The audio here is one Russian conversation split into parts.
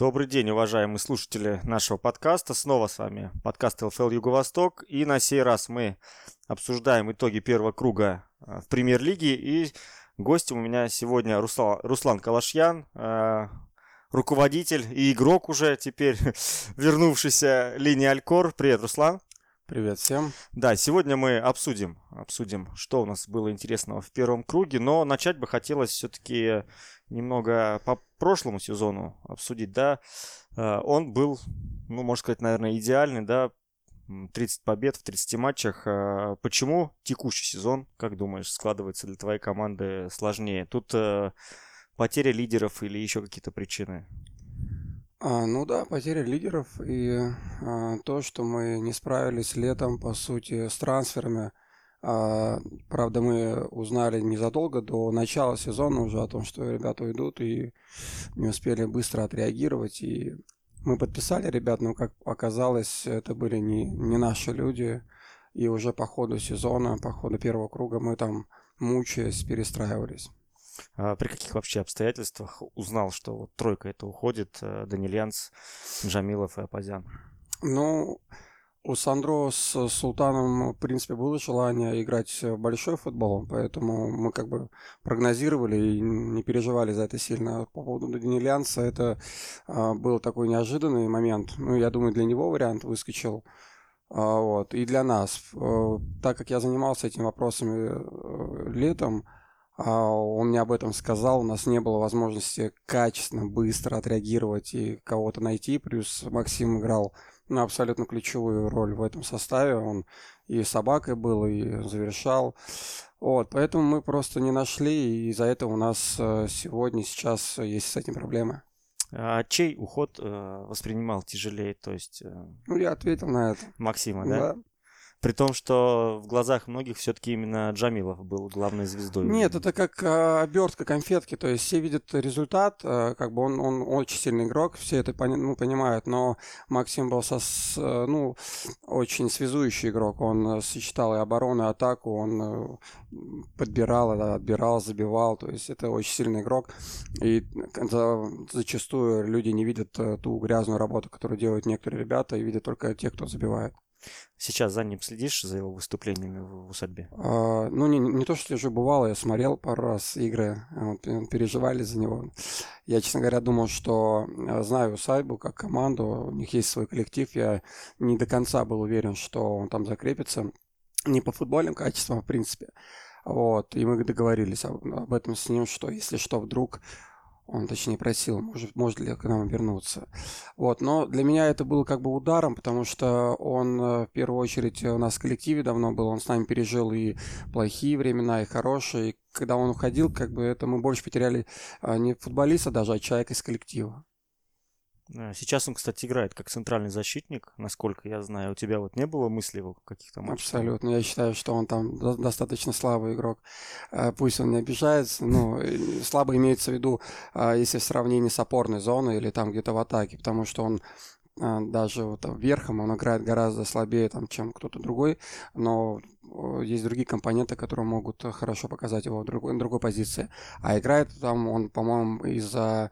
Добрый день, уважаемые слушатели нашего подкаста. Снова с вами подкаст ЛФЛ Юго-Восток. И на сей раз мы обсуждаем итоги первого круга э, в премьер-лиге. И гостем у меня сегодня Руслан, Калашьян, э, руководитель и игрок уже теперь вернувшийся линии Алькор. Привет, Руслан. Привет всем. Да, сегодня мы обсудим, обсудим, что у нас было интересного в первом круге, но начать бы хотелось все-таки немного по прошлому сезону обсудить, да. Э, он был, ну, можно сказать, наверное, идеальный, да, 30 побед в 30 матчах. Э, почему текущий сезон, как думаешь, складывается для твоей команды сложнее? Тут э, потеря лидеров или еще какие-то причины? А, ну да, потеря лидеров и а, то, что мы не справились летом, по сути, с трансферами. А, правда, мы узнали незадолго до начала сезона уже о том, что ребята уйдут, и не успели быстро отреагировать. И мы подписали ребят, но, как оказалось, это были не, не наши люди. И уже по ходу сезона, по ходу первого круга мы там, мучаясь, перестраивались. А при каких вообще обстоятельствах узнал, что вот тройка это уходит, э, Данильянс, Джамилов и Апазян? Ну, у Сандро с Султаном, в принципе, было желание играть в большой футбол, поэтому мы как бы прогнозировали и не переживали за это сильно. По поводу Данильянса это а, был такой неожиданный момент. Ну, я думаю, для него вариант выскочил. А, вот. И для нас. А, так как я занимался этими вопросами э, летом, он мне об этом сказал, у нас не было возможности качественно, быстро отреагировать и кого-то найти, плюс Максим играл ну, абсолютно ключевую роль в этом составе, он и собакой был, и завершал, вот, поэтому мы просто не нашли, и из-за этого у нас э, сегодня, сейчас есть с этим проблемы. А чей уход э, воспринимал тяжелее, то есть... Э... Ну, я ответил на это. Максима, да? Да. При том, что в глазах многих все-таки именно Джамилов был главной звездой. Нет, это как э, обертка конфетки. То есть все видят результат, э, как бы он, он очень сильный игрок, все это пони, ну, понимают, но Максим был со, с, э, ну, очень связующий игрок. Он э, сочетал и оборону, и атаку, он э, подбирал, отбирал, забивал. То есть это очень сильный игрок. И за, зачастую люди не видят э, ту грязную работу, которую делают некоторые ребята, и видят только тех, кто забивает. Сейчас за ним следишь, за его выступлениями в усадьбе? А, ну, не, не то, что слежу, бывало, я смотрел пару раз игры, вот, переживали за него. Я, честно говоря, думал, что э, знаю усадьбу как команду, у них есть свой коллектив, я не до конца был уверен, что он там закрепится. Не по футбольным качествам, в принципе. Вот, и мы договорились об, об этом с ним, что если что, вдруг он, точнее, просил, может, может ли к нам вернуться. Вот, но для меня это было как бы ударом, потому что он э, в первую очередь у нас в коллективе давно был, он с нами пережил и плохие времена, и хорошие. И когда он уходил, как бы это мы больше потеряли а, не футболиста даже, а человека из коллектива. Э, сейчас он, кстати, играет как центральный защитник, насколько я знаю. У тебя вот не было мыслей в каких-то матчах? Абсолютно. Я считаю, что он там достаточно слабый игрок. Э, пусть он не обижается. Ну, слабо имеется в виду, э, если в сравнении с опорной зоной или там где-то в атаке, потому что он даже вот верхом он играет гораздо слабее, там, чем кто-то другой, но есть другие компоненты, которые могут хорошо показать его в другой, на другой позиции. А играет там он, по-моему, из-за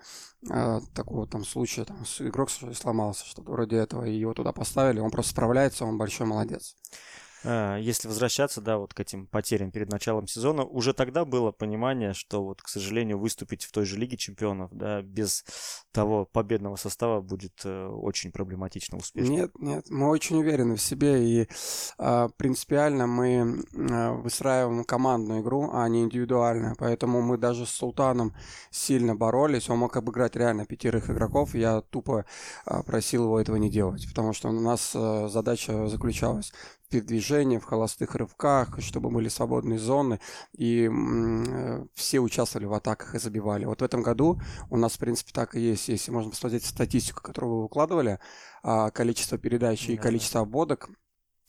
э, такого там случая, там, игрок сломался, что-то вроде этого, и его туда поставили, он просто справляется, он большой молодец. А, если возвращаться, да, вот к этим потерям перед началом сезона, уже тогда было понимание, что вот, к сожалению, выступить в той же Лиге Чемпионов, да, без того победного состава будет э, очень проблематично успешно. Нет, нет, мы очень уверены в себе и э, принципиально мы э, выстраиваем командную игру, а не индивидуальную, поэтому мы даже с Султаном сильно боролись, он мог обыграть реально пятерых игроков, я тупо просил его этого не делать, потому что у нас э, задача заключалась передвижения, в холостых рывках, чтобы были свободные зоны, и э, все участвовали в атаках и забивали. Вот в этом году у нас, в принципе, так и есть. Если можно посмотреть статистику, которую вы выкладывали, э, количество передач да. и количество обводок,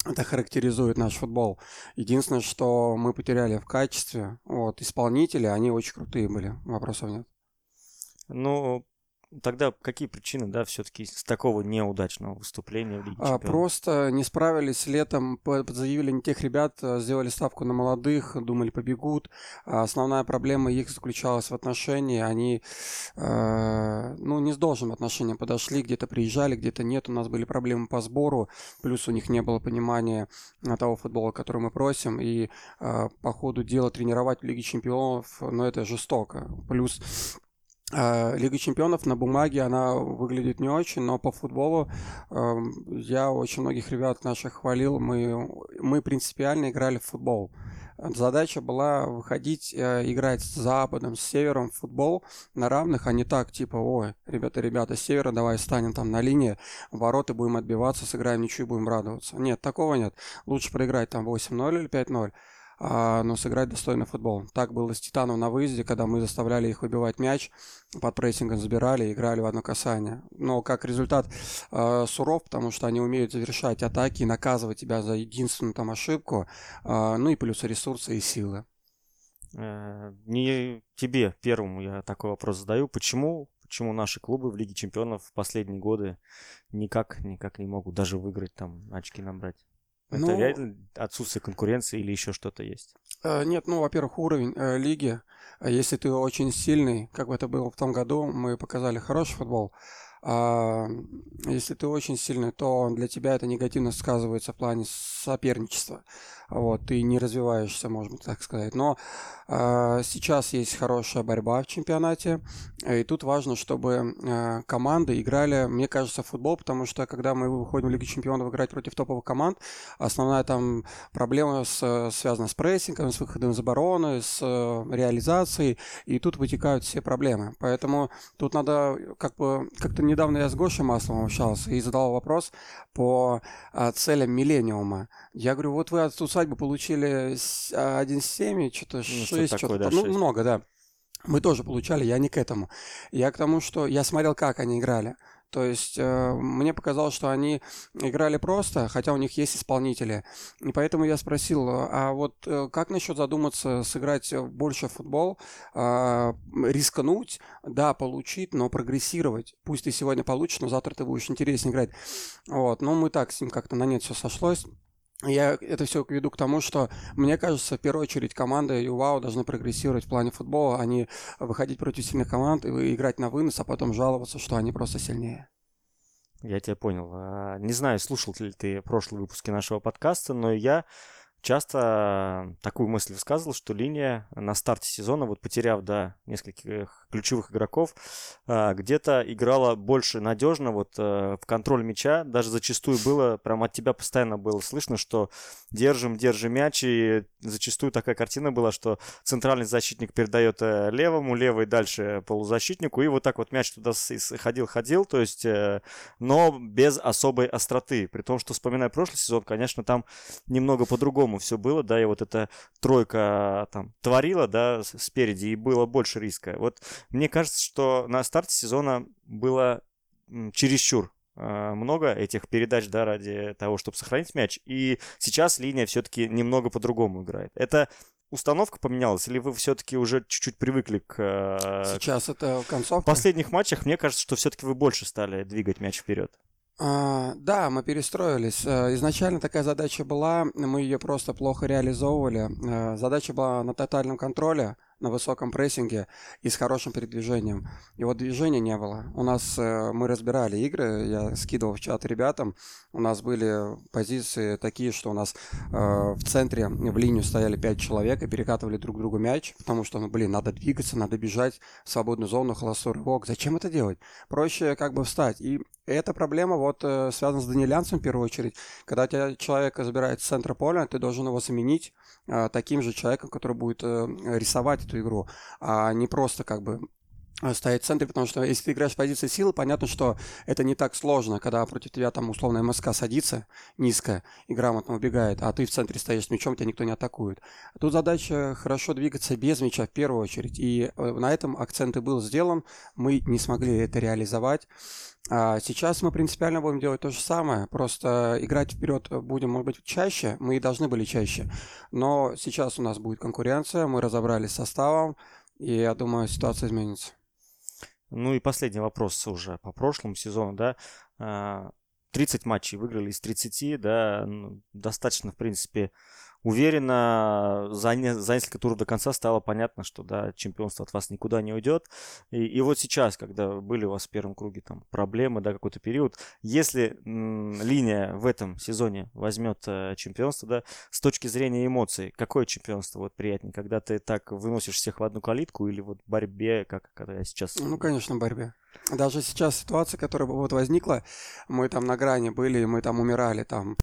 это характеризует наш футбол. Единственное, что мы потеряли в качестве, вот, исполнители, они очень крутые были, вопросов нет. Ну, тогда какие причины, да, все-таки с такого неудачного выступления в Лиге а, Просто не справились летом, заявили не тех ребят, а, сделали ставку на молодых, думали побегут. А основная проблема их заключалась в отношении, они, э, ну, не с должным отношением подошли, где-то приезжали, где-то нет, у нас были проблемы по сбору, плюс у них не было понимания того футбола, который мы просим, и э, по ходу дела тренировать в Лиге Чемпионов, ну, это жестоко. Плюс Лига чемпионов на бумаге она выглядит не очень, но по футболу э, я очень многих ребят наших хвалил. Мы, мы принципиально играли в футбол. Задача была выходить, э, играть с Западом, с Севером в футбол на равных, а не так, типа, ой, ребята, ребята, с Севера, давай станем там на линии, вороты будем отбиваться, сыграем ничью, будем радоваться. Нет, такого нет. Лучше проиграть там 8-0 или 5-0 а, но сыграть достойно футбол. Так было с Титаном на выезде, когда мы заставляли их выбивать мяч, под прессингом забирали играли в одно касание. Но как результат э, суров, потому что они умеют завершать атаки и наказывать тебя за единственную там ошибку, э, ну и плюс ресурсы и силы. Э, не тебе первому я такой вопрос задаю. Почему почему наши клубы в Лиге Чемпионов в последние годы никак, никак не могут даже выиграть, там, очки набрать? Это ну, реально отсутствие конкуренции или еще что-то есть? Э, нет, ну, во-первых, уровень э, лиги. Если ты очень сильный, как это было в том году, мы показали хороший футбол. А если ты очень сильный, то для тебя это негативно сказывается в плане соперничества вот, ты не развиваешься, можно так сказать. Но э, сейчас есть хорошая борьба в чемпионате, и тут важно, чтобы э, команды играли, мне кажется, в футбол, потому что когда мы выходим в Лигу чемпионов играть против топовых команд, основная там проблема с, связана с прессингом, с выходом из обороны, с э, реализацией, и тут вытекают все проблемы. Поэтому тут надо, как бы, как-то недавно я с Гошей Масловым общался и задал вопрос по э, целям Миллениума. Я говорю, вот вы от усадьбы получили 1,7, что-то 6, ну, что-то, да, ну, 6. много, да. Мы тоже получали, я не к этому. Я к тому, что я смотрел, как они играли. То есть э, мне показалось, что они играли просто, хотя у них есть исполнители. И поэтому я спросил, а вот э, как насчет задуматься, сыграть больше в футбол, э, рискнуть, да, получить, но прогрессировать. Пусть ты сегодня получишь, но завтра ты будешь интереснее играть. Вот, но мы так с ним как-то на нет все сошлось. Я это все веду к тому, что, мне кажется, в первую очередь команды ЮВАУ должны прогрессировать в плане футбола, а не выходить против сильных команд и играть на вынос, а потом жаловаться, что они просто сильнее. Я тебя понял. А, не знаю, слушал ли ты прошлые выпуски нашего подкаста, но я часто такую мысль высказывал, что линия на старте сезона, вот потеряв, да, нескольких ключевых игроков, а, где-то играла больше надежно вот э, в контроль мяча, даже зачастую было, прям от тебя постоянно было слышно, что держим, держим мяч, и зачастую такая картина была, что центральный защитник передает э, левому, левый дальше полузащитнику, и вот так вот мяч туда ходил-ходил, то есть, э, но без особой остроты, при том, что, вспоминая прошлый сезон, конечно, там немного по-другому по-другому все было, да, и вот эта тройка там творила, да, спереди, и было больше риска. Вот мне кажется, что на старте сезона было чересчур а, много этих передач, да, ради того, чтобы сохранить мяч. И сейчас линия все-таки немного по-другому играет. Это установка поменялась, или вы все-таки уже чуть-чуть привыкли к... Э, сейчас это концовка? В последних матчах, мне кажется, что все-таки вы больше стали двигать мяч вперед. А, да, мы перестроились. Э, изначально такая задача была, мы ее просто плохо реализовывали. Э, задача была на тотальном контроле на высоком прессинге и с хорошим передвижением. Вот движения не было. У нас э, мы разбирали игры, я скидывал в чат ребятам. У нас были позиции такие, что у нас э, в центре в линию стояли пять человек и перекатывали друг другу мяч, потому что, ну, блин, надо двигаться, надо бежать в свободную зону, холостой рывок. Зачем это делать? Проще как бы встать. И эта проблема вот э, связана с Данилянцем в первую очередь. Когда тебя человек забирает с центра поля, ты должен его заменить э, таким же человеком, который будет э, рисовать эту игру, а не просто как бы стоять в центре, потому что если ты играешь в позиции силы, понятно, что это не так сложно, когда против тебя там условно МСК садится низко и грамотно убегает, а ты в центре стоишь с мячом, тебя никто не атакует. Тут задача хорошо двигаться без мяча в первую очередь, и э, на этом акцент и был сделан, мы не смогли это реализовать. А сейчас мы принципиально будем делать то же самое, просто играть вперед будем, может быть, чаще, мы и должны были чаще, но сейчас у нас будет конкуренция, мы разобрались с составом, и я думаю, ситуация изменится. Ну и последний вопрос уже по прошлому сезону, да. 30 а, матчей выиграли из 30, да, ну, достаточно, в принципе, уверенно за, не, за несколько туров до конца стало понятно, что да, чемпионство от вас никуда не уйдет. И, и вот сейчас, когда были у вас в первом круге там проблемы, да, какой-то период, если м, линия в этом сезоне возьмет э, чемпионство, да, с точки зрения эмоций, какое чемпионство вот приятнее, когда ты так выносишь всех в одну калитку или вот борьбе, как когда я сейчас... Ну, конечно, борьбе. Даже сейчас ситуация, которая вот возникла, мы там на грани были, мы там умирали, там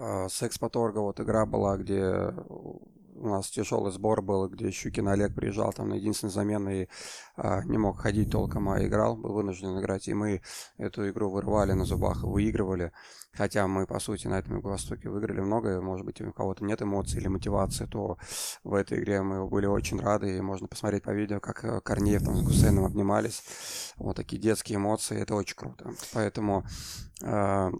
а, с Экспоторга вот игра была, где у нас тяжелый сбор был, где Щукин Олег приезжал там на единственный замены и а, не мог ходить толком, а играл, был вынужден играть. И мы эту игру вырвали на зубах и выигрывали. Хотя мы, по сути, на этом Юго-Востоке выиграли много. Может быть, у кого-то нет эмоций или мотивации, то в этой игре мы были очень рады. И можно посмотреть по видео, как э, Корнеев там с Гусейном обнимались. Вот такие детские эмоции. Это очень круто. Поэтому а,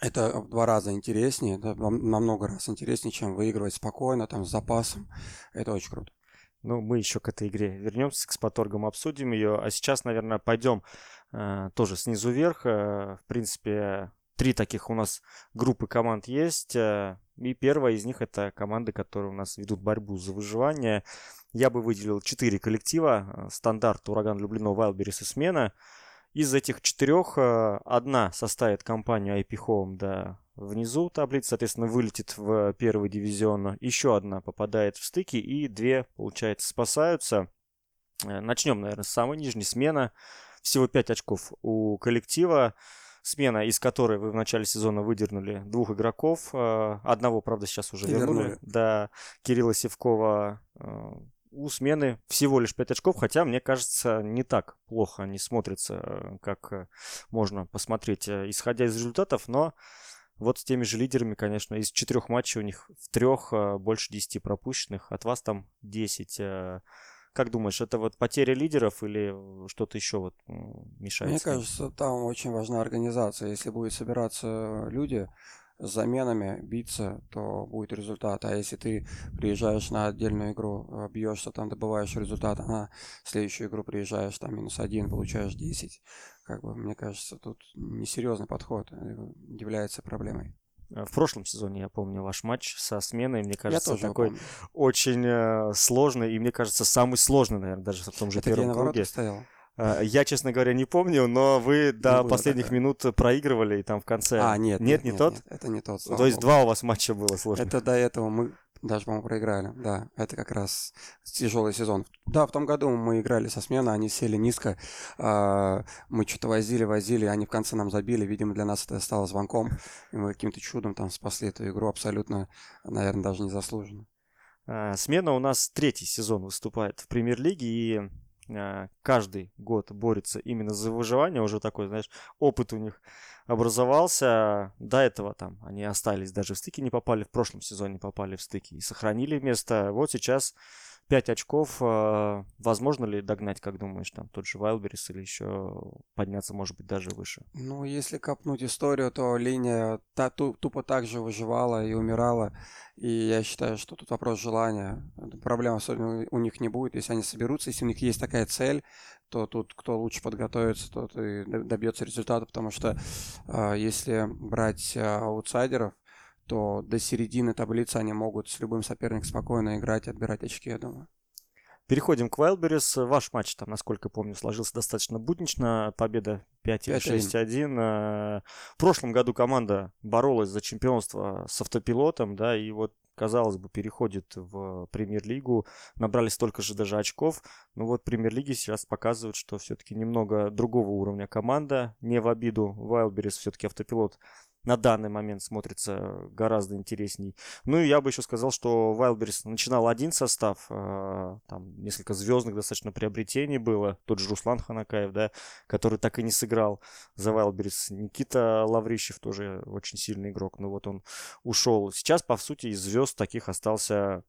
это в два раза интереснее, это намного раз интереснее, чем выигрывать спокойно, там, с запасом. Это очень круто. Ну, мы еще к этой игре вернемся, к споторгам обсудим ее. А сейчас, наверное, пойдем э, тоже снизу вверх. Э, в принципе, три таких у нас группы команд есть. Э, и первая из них это команды, которые у нас ведут борьбу за выживание. Я бы выделил четыре коллектива. Э, стандарт, Ураган, Люблино, Вайлберис и Смена. Из этих четырех э, одна составит компанию IP Home да, внизу таблицы, соответственно, вылетит в первый дивизион. Еще одна попадает в стыки, и две, получается, спасаются. Э, начнем, наверное, с самой нижней смена. Всего 5 очков у коллектива. Смена, из которой вы в начале сезона выдернули двух игроков. Э, одного, правда, сейчас уже вернули. вернули. Да, Кирилла Севкова у смены всего лишь 5 очков, хотя, мне кажется, не так плохо они смотрятся, э, как э, можно посмотреть, э, исходя из результатов, но вот с теми же лидерами, конечно, из четырех матчей у них в трех больше 10 пропущенных, от вас там 10. Как думаешь, это вот потеря лидеров или что-то еще вот мешает? Мне кажется, там очень важна организация. Если будет собираться люди, с заменами биться, то будет результат. А если ты приезжаешь на отдельную игру, э, бьешься, там добываешь результат, а на следующую игру приезжаешь, там минус один, получаешь 10, как бы, мне кажется, тут несерьезный подход э, является проблемой. Э, в прошлом сезоне я помню ваш матч со сменой, мне кажется, такой помню. очень сложный, и мне кажется, самый сложный, наверное, даже в том же Это первом круге. стоял? А, я, честно говоря, не помню, но вы до не последних такое. минут проигрывали, и там в конце... А, нет, нет, нет не нет, тот? Нет, это не тот. То есть два у вас матча было сложно. Это до этого мы даже, по-моему, проиграли. Да, это как раз тяжелый сезон. Да, в том году мы играли со смены, они сели низко. А, мы что-то возили, возили, они в конце нам забили. Видимо, для нас это стало звонком. И мы каким-то чудом там спасли эту игру абсолютно, наверное, даже незаслуженно. А, смена у нас третий сезон выступает в премьер-лиге, и каждый год борется именно за выживание, уже такой, знаешь, опыт у них образовался. До этого там они остались, даже в стыки не попали, в прошлом сезоне попали в стыки и сохранили место. Вот сейчас 5 очков. А, возможно ли догнать, как думаешь, там тот же Вайлберис или еще подняться, может быть, даже выше? Ну, если копнуть историю, то линия та, тупо так же выживала и умирала. И я считаю, что тут вопрос желания. Проблем особенно у них не будет, если они соберутся. Если у них есть такая цель, то тут кто лучше подготовится, тот и добьется результата, потому что э, если брать э, аутсайдеров, то до середины таблицы они могут с любым соперником спокойно играть и отбирать очки, я думаю. Переходим к Wildberries. Ваш матч там, насколько помню, сложился достаточно буднично. Победа 5 6-1. Э, в прошлом году команда боролась за чемпионство с автопилотом, да, и вот казалось бы, переходит в премьер-лигу, набрали столько же даже очков, но вот премьер-лиги сейчас показывают, что все-таки немного другого уровня команда, не в обиду Wildberries, все-таки автопилот на данный момент смотрится гораздо интересней. Ну и я бы еще сказал, что Wildberries начинал один состав, э, там несколько звездных достаточно приобретений было, тот же Руслан Ханакаев, да, который так и не сыграл за Wildberries. Никита Лаврищев тоже очень сильный игрок, но вот он ушел. Сейчас, по сути, из звезд таких остался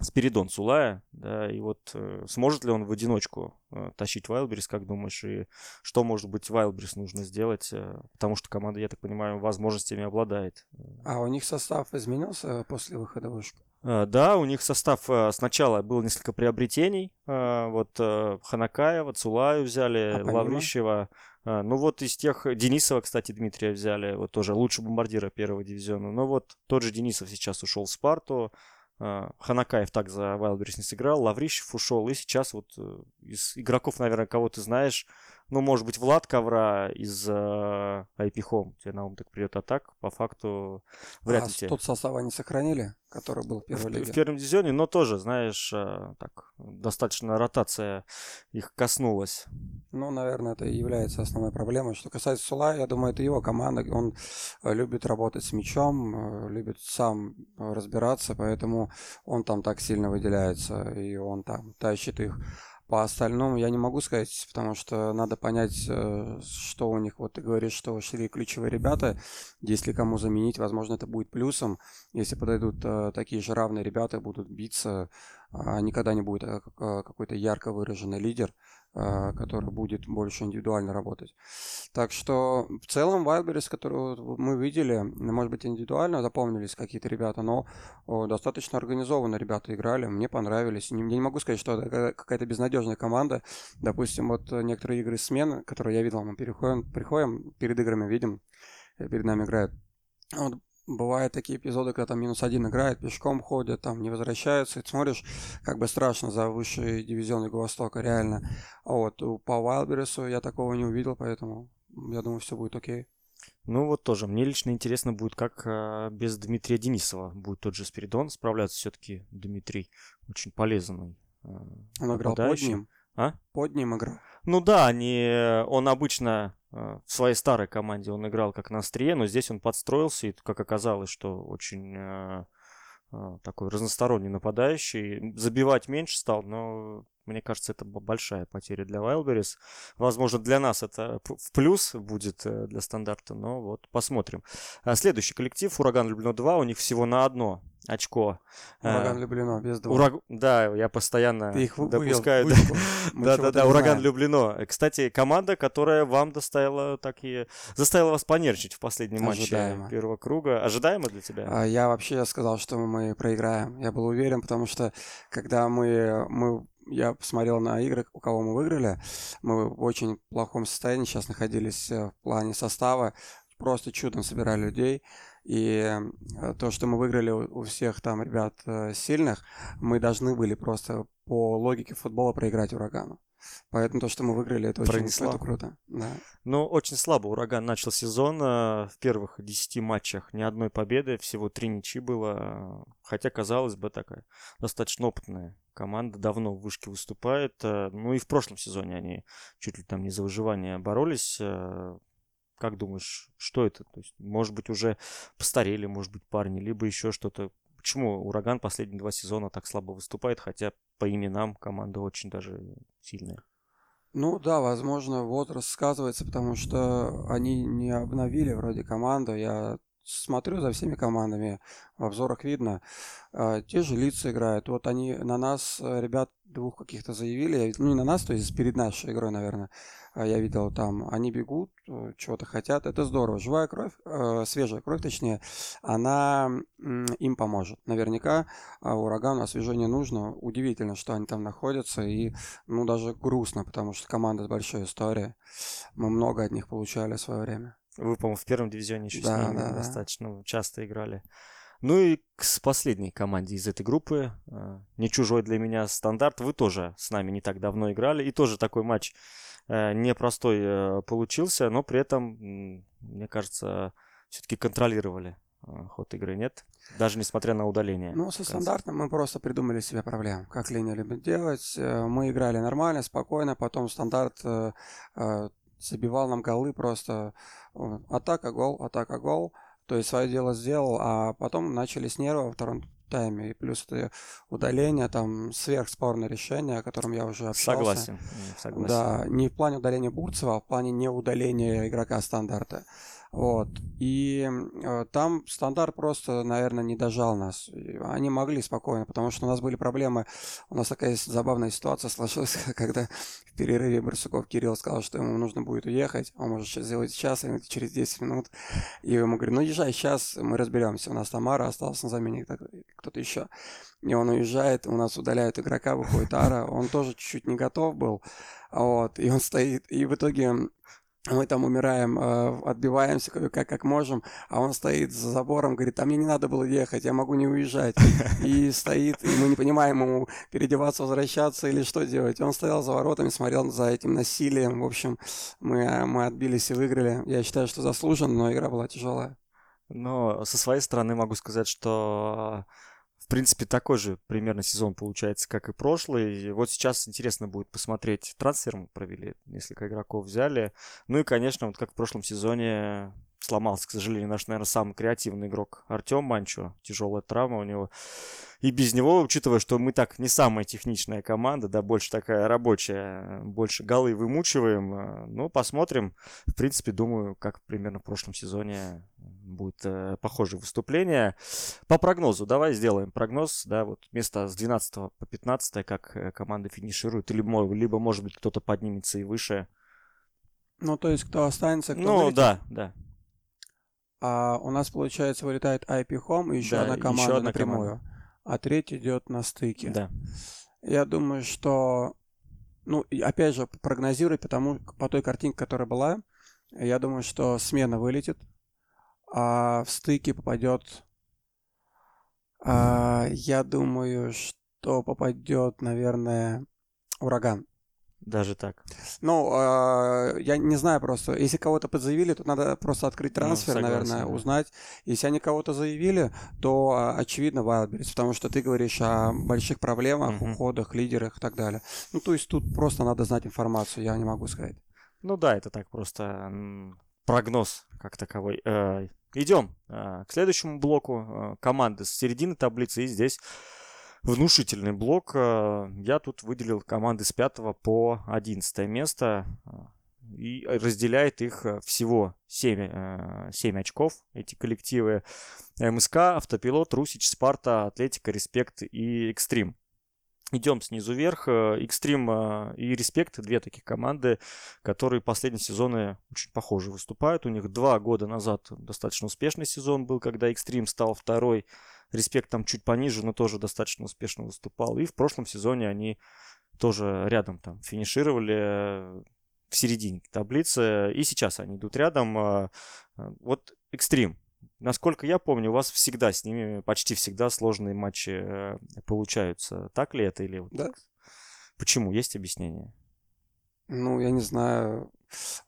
Спиридон Сулая, да, и вот э, сможет ли он в одиночку э, тащить Вайлберис, как думаешь, и что, может быть, Вайлберис нужно сделать, э, потому что команда, я так понимаю, возможностями обладает. А у них состав изменился после выхода вышки? А, да, у них состав а, сначала было несколько приобретений. А, вот Ханакаева, Цулаю взяли, а Лаврищева. Ну вот из тех... Денисова, кстати, Дмитрия взяли. Вот тоже лучший бомбардира первого дивизиона. Но вот тот же Денисов сейчас ушел в Спарту. Ханакаев так за Вайлдберрис не сыграл, Лаврищев ушел, и сейчас вот э, из игроков, наверное, кого ты знаешь, ну, может быть, Влад Ковра из э, IP Home. Тебе на ум так придет, а так, по факту, вряд а ли тебе. тот состав они сохранили, который был в первой в, лиге? В первом дивизионе, но тоже, знаешь, э, так, достаточно ротация их коснулась. Ну, наверное, это и является основной проблемой. Что касается Сула, я думаю, это его команда. Он э, любит работать с мячом, э, любит сам разбираться, поэтому он там так сильно выделяется, и он там тащит их по остальному я не могу сказать, потому что надо понять, э, что у них. Вот ты говоришь, что шли ключевые ребята. Если кому заменить, возможно, это будет плюсом. Если подойдут э, такие же равные ребята, будут биться, а никогда не будет э, какой-то ярко выраженный лидер. А, который будет больше индивидуально работать. Так что в целом Wildberries, которую мы видели, может быть индивидуально запомнились какие-то ребята, но достаточно организованно ребята играли, мне понравились. Я не могу сказать, что это какая-то безнадежная команда. Допустим, вот некоторые игры смены, которые я видел, мы переходим, приходим перед играми, видим, э, перед нами играют. Вот бывают такие эпизоды, когда там минус один играет, пешком ходят, там не возвращаются, и ты смотришь, как бы страшно за высший дивизион Юго-Востока, реально. А вот по Вайлбересу я такого не увидел, поэтому я думаю, все будет окей. Ну вот тоже, мне лично интересно будет, как а, без Дмитрия Денисова будет тот же Спиридон справляться. Все-таки Дмитрий очень полезный. А, Он играл под ним. А? Под ним играл. Ну да, они, он обычно в своей старой команде он играл как на острие, но здесь он подстроился, и как оказалось, что очень э, э, такой разносторонний нападающий. Забивать меньше стал, но мне кажется, это большая потеря для Wildberries. Возможно, для нас это в плюс будет для стандарта, но вот посмотрим. А следующий коллектив, Ураган Люблено 2, у них всего на одно очко. Ураган а, Люблено, без двух. Ураг... Да, я постоянно Ты их допускаю. Да-да-да, Ураган Люблено. Кстати, команда, которая вам доставила такие... Заставила вас понервничать в последнем матче первого круга. Ожидаемо для тебя? А, я вообще сказал, что мы проиграем. Я был уверен, потому что когда мы, мы я посмотрел на игры, у кого мы выиграли. Мы в очень плохом состоянии сейчас находились э, в плане состава. Просто чудом собирали людей. И э, то, что мы выиграли у всех там ребят э, сильных, мы должны были просто по логике футбола проиграть урагану. Поэтому то, что мы выиграли, это очень это круто. Да. Ну, очень слабо ураган начал сезон. Э, в первых 10 матчах ни одной победы, всего три ничьи было. Хотя, казалось бы, такая достаточно опытная команда, давно в вышке выступает. Ну и в прошлом сезоне они чуть ли там не за выживание боролись. Как думаешь, что это? То есть, может быть, уже постарели, может быть, парни, либо еще что-то. Почему Ураган последние два сезона так слабо выступает, хотя по именам команда очень даже сильная? Ну да, возможно, возраст сказывается, потому что они не обновили вроде команду. Я смотрю за всеми командами, в обзорах видно, э, те же лица играют. Вот они на нас, э, ребят, двух каких-то заявили, ну не на нас, то есть перед нашей игрой, наверное, а я видел там, они бегут, э, чего-то хотят, это здорово. Живая кровь, э, свежая кровь, точнее, она им поможет. Наверняка э, урагану освежение нужно. Удивительно, что они там находятся, и, ну, даже грустно, потому что команда с большой историей. Мы много от них получали в свое время. Вы, по-моему, в первом дивизионе еще да, с ними да, достаточно да. часто играли. Ну и к последней команде из этой группы, э, не чужой для меня стандарт, вы тоже с нами не так давно играли, и тоже такой матч э, непростой э, получился, но при этом, мне кажется, все-таки контролировали ход игры, нет? Даже несмотря на удаление. Ну, со стандартом мы просто придумали себе проблем, как Леня любит делать. Мы играли нормально, спокойно, потом стандарт забивал нам голы просто атака, гол, атака, гол. То есть свое дело сделал, а потом начали с нерва во втором тайме. И плюс это удаление, там сверхспорное решение, о котором я уже общался. Согласен. Согласен. Да, не в плане удаления Бурцева, а в плане не удаления игрока стандарта. Вот. И э, там стандарт просто, наверное, не дожал нас. Они могли спокойно, потому что у нас были проблемы. У нас такая забавная ситуация сложилась, когда в перерыве Барсуков Кирилл сказал, что ему нужно будет уехать. Он может сейчас сделать сейчас, или через 10 минут. И ему говорю, ну езжай сейчас, мы разберемся. У нас Тамара осталась на замене, кто-то еще. И он уезжает, у нас удаляют игрока, выходит Ара. Он тоже чуть-чуть не готов был. Вот, и он стоит, и в итоге мы там умираем, э, отбиваемся как, как можем, а он стоит за забором, говорит, а мне не надо было ехать, я могу не уезжать. И стоит, и мы не понимаем ему переодеваться, возвращаться или что делать. Он стоял за воротами, смотрел за этим насилием. В общем, мы, мы отбились и выиграли. Я считаю, что заслуженно, но игра была тяжелая. Но со своей стороны могу сказать, что в принципе, такой же примерно сезон получается, как и прошлый. Вот сейчас интересно будет посмотреть. Трансфер мы провели, несколько игроков взяли. Ну и, конечно, вот как в прошлом сезоне сломался, к сожалению, наш, наверное, самый креативный игрок Артем Манчо. Тяжелая травма у него. И без него, учитывая, что мы так не самая техничная команда, да, больше такая рабочая, больше голы вымучиваем. Э, ну, посмотрим. В принципе, думаю, как примерно в прошлом сезоне будет э, похожее выступление. По прогнозу, давай сделаем прогноз, да, вот место с 12 по 15, как э, команды финишируют, либо, либо может быть, кто-то поднимется и выше. Ну, то есть, кто останется, кто Ну, вылетит? да, да. А у нас, получается, вылетает IP Home и еще да, одна команда еще одна напрямую. Команда. А треть идет на стыке. Да. Я думаю, что... Ну, опять же, прогнозирую, потому по той картинке, которая была, я думаю, что смена вылетит, а в стыке попадет... А, я думаю, что попадет, наверное, ураган. Даже так. Ну, э, я не знаю просто. Если кого-то подзаявили, то надо просто открыть ну, трансфер, ну, согласен, наверное, да. узнать. Если они кого-то заявили, то а, очевидно Wildberries, потому что ты говоришь о больших проблемах, угу. уходах, лидерах и так далее. Ну, то есть тут просто надо знать информацию, я не могу сказать. Ну да, это так просто прогноз как таковой. Э, идем э, к следующему блоку. Э, команды с середины таблицы. И здесь внушительный блок. Э, я тут выделил команды с 5 по 11 место. И разделяет их всего 7, 7 очков, эти коллективы. МСК, Автопилот, Русич, Спарта, Атлетика, Респект и Экстрим. Идем снизу вверх. Экстрим и Респект, две такие команды, которые последние сезоны очень похоже выступают. У них два года назад достаточно успешный сезон был, когда Экстрим стал второй Респект там чуть пониже, но тоже достаточно успешно выступал. И в прошлом сезоне они тоже рядом там финишировали э, в середине таблицы. И сейчас они идут рядом. Э, э, вот Экстрим. Насколько я помню, у вас всегда с ними, почти всегда сложные матчи получаются. Так ли это или вот да. так? Почему? Есть объяснение? Ну, я не знаю.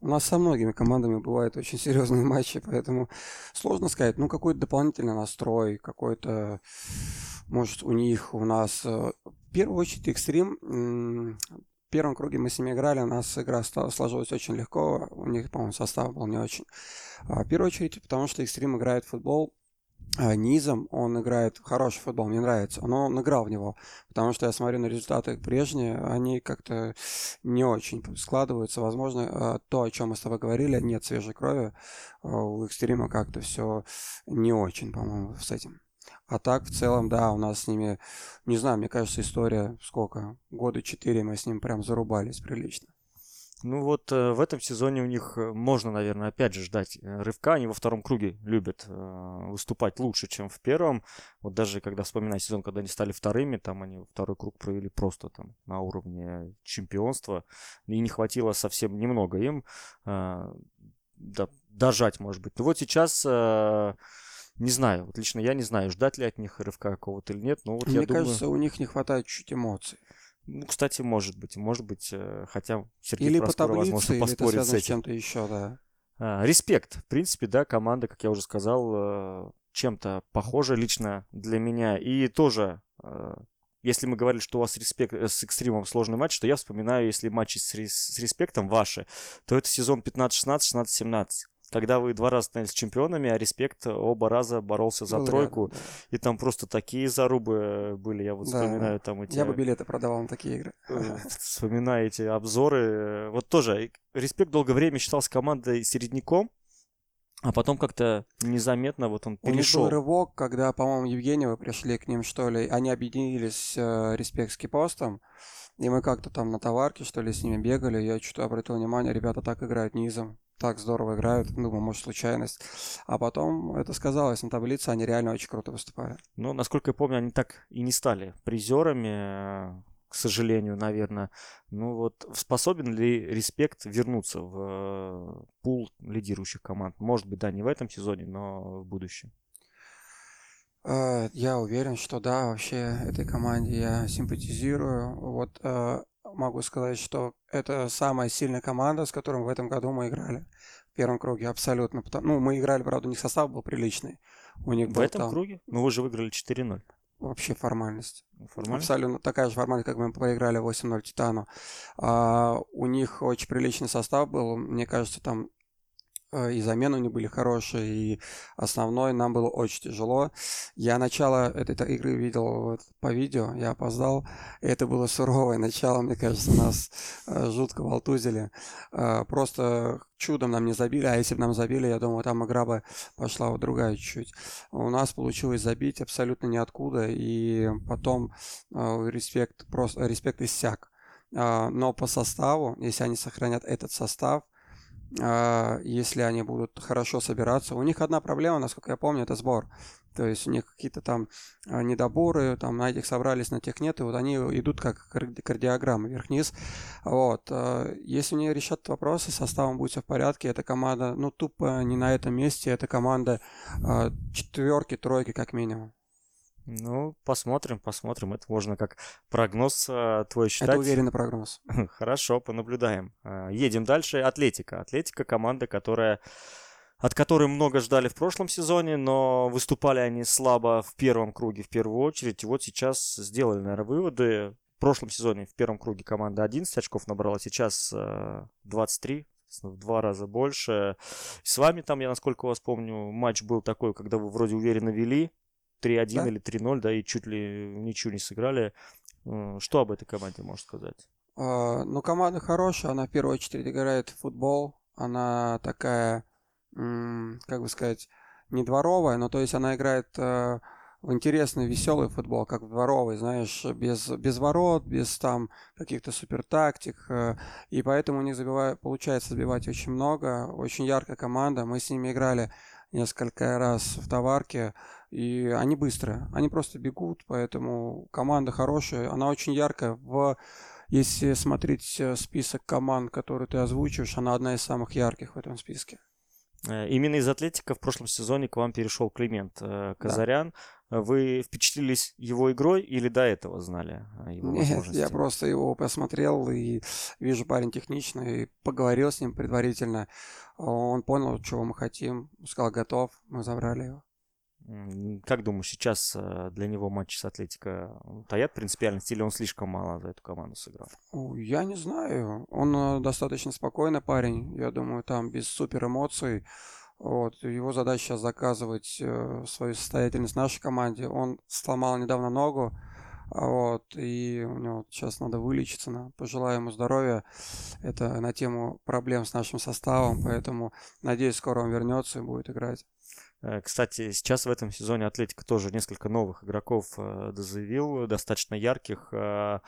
У нас со многими командами бывают очень серьезные матчи, поэтому сложно сказать. Ну, какой-то дополнительный настрой, какой-то, может, у них, у нас... Э, в первую очередь, экстрим. В первом круге мы с ними играли, у нас игра сложилась очень легко, у них, по-моему, состав был не очень. А в первую очередь, потому что экстрим играет в футбол а, низом, он играет хороший футбол, мне нравится, но он играл в него, потому что я смотрю на результаты прежние, они как-то не очень складываются, возможно, а, то, о чем мы с тобой говорили, нет свежей крови, у экстрима как-то все не очень, по-моему, с этим. А так, в целом, да, у нас с ними, не знаю, мне кажется, история сколько, года четыре мы с ним прям зарубались прилично. Ну вот э, в этом сезоне у них э, можно, наверное, опять же ждать э, рывка. Они во втором круге любят э, выступать лучше, чем в первом. Вот даже когда вспоминаю сезон, когда они стали вторыми, там они второй круг провели просто там на уровне чемпионства. И не хватило совсем немного им э, да, дожать, может быть. Но вот сейчас... Не знаю, вот лично я не знаю, ждать ли от них рывка какого-то или нет, но вот Мне я кажется, у них не хватает чуть эмоций. Ну, кстати, может быть. Может быть, э, хотя Сергей или Проскура, по таблице, возможно, поспорит или это с этим. с чем-то еще, да. А, респект. В принципе, да, команда, как я уже сказал, э, чем-то похожа лично для меня. И тоже, э, если мы говорили, что у вас респект, с экстримом сложный матч, то я вспоминаю, если матчи с, с респектом ваши, то это сезон 15-16, 16-17 когда вы два раза становились чемпионами, а Респект оба раза боролся за Был тройку, рядом, да. и там просто такие зарубы были, я вот да, вспоминаю там эти... Я бы билеты продавал на такие игры. Э, вспоминаю эти обзоры. Вот тоже, Респект долгое время считался командой середняком, А потом как-то незаметно вот он перешел. У них был рывок, когда, по-моему, Евгеньевы пришли к ним, что ли. Они объединились с э, респект постом. И мы как-то там на товарке, что ли, с ними бегали. Я что-то обратил внимание, ребята так играют низом. Так здорово играют. Думаю, может, случайность. А потом это сказалось на таблице. Они реально очень круто выступали. Ну, насколько я помню, они так и не стали призерами к сожалению, наверное. Ну вот, способен ли Респект вернуться в э, пул лидирующих команд? Может быть, да, не в этом сезоне, но в будущем. Э, я уверен, что да, вообще этой команде я симпатизирую. Вот э, могу сказать, что это самая сильная команда, с которой в этом году мы играли. В первом круге абсолютно. Ну, мы играли, правда, у них состав был приличный. У них в этом там... круге? Ну, вы же выиграли 4-0 вообще формальность. формальность. Абсолютно такая же формальность, как мы проиграли 8-0 Титану. А, у них очень приличный состав был. Мне кажется, там и замены у них были хорошие, и основной нам было очень тяжело. Я начало этой игры видел по видео, я опоздал, и это было суровое начало, мне кажется, нас э, жутко волтузили. Э, просто чудом нам не забили, а если бы нам забили, я думаю, там игра бы пошла вот другая чуть-чуть. У нас получилось забить абсолютно ниоткуда, и потом респект, просто, респект иссяк. Но по составу, если они сохранят этот состав, а, если они будут хорошо собираться. У них одна проблема, насколько я помню, это сбор. То есть у них какие-то там а, недоборы, там на этих собрались, на тех нет, и вот они идут как кардиограммы вверх-вниз. Вот. А, если они решат вопросы, составом будет все в порядке, эта команда, ну, тупо не на этом месте, это команда четверки, тройки как минимум. Ну, посмотрим, посмотрим. Это можно как прогноз э, твой считать. Это уверенный прогноз. Хорошо, понаблюдаем. Э, едем дальше. Атлетика. Атлетика команда, которая от которой много ждали в прошлом сезоне, но выступали они слабо в первом круге в первую очередь. И вот сейчас сделали, наверное, выводы. В прошлом сезоне в первом круге команда 11 очков набрала, сейчас 23, э, в два раза больше. С вами там, я насколько вас помню, матч был такой, когда вы вроде уверенно вели, 3-1 да? или 3-0, да, и чуть ли ничего не сыграли. Что об этой команде можешь сказать? А, ну, команда хорошая, она в первую очередь играет в футбол. Она такая, как бы сказать, не дворовая, но то есть она играет э, в интересный, веселый футбол, как в дворовый, знаешь, без, без ворот, без там каких-то супер тактик. Э, и поэтому у них забивает, получается забивать очень много. Очень яркая команда. Мы с ними играли несколько раз в товарке. И они быстрые, они просто бегут, поэтому команда хорошая, она очень яркая. В, если смотреть э, список команд, которые ты озвучиваешь, она одна из самых ярких в этом списке. Э, именно из Атлетика в прошлом сезоне к вам перешел Климент э, Казарян. Да. Вы впечатлились его игрой или до этого знали его Нет, я просто его посмотрел и вижу парень техничный, поговорил с ним предварительно. Он понял, чего мы хотим, сказал готов, мы забрали его. Как думаешь, сейчас э, для него матч с Атлетико таят принципиальность или он слишком мало за эту команду сыграл? Я не знаю. Он э, достаточно спокойный парень. Я думаю, там без супер эмоций. Вот. Его задача сейчас заказывать э, свою состоятельность нашей команде. Он сломал недавно ногу. Вот, и у него сейчас надо вылечиться. На, пожелаю ему здоровья. Это на тему проблем с нашим составом, поэтому надеюсь, скоро он вернется и будет играть. Э, кстати, сейчас в этом сезоне Атлетика тоже несколько новых игроков э, заявил, достаточно ярких, э,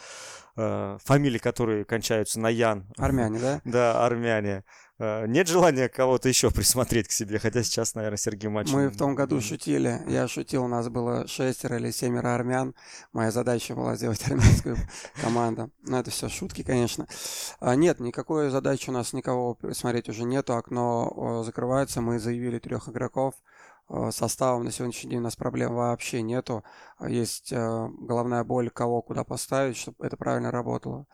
фамилий, которые кончаются на Ян. Армяне, да? Да, армяне. Нет желания кого-то еще присмотреть к себе, хотя сейчас, наверное, Сергей Мачин... Мы в том году шутили, я шутил, у нас было шестеро или семеро армян, моя задача была сделать армянскую команду. Но это все шутки, конечно. А, нет, никакой задачи у нас никого присмотреть уже нету, окно закрывается, мы заявили трех игроков, составом на сегодняшний день у нас проблем вообще нету. Есть э, головная боль, кого куда поставить, чтобы это правильно работало.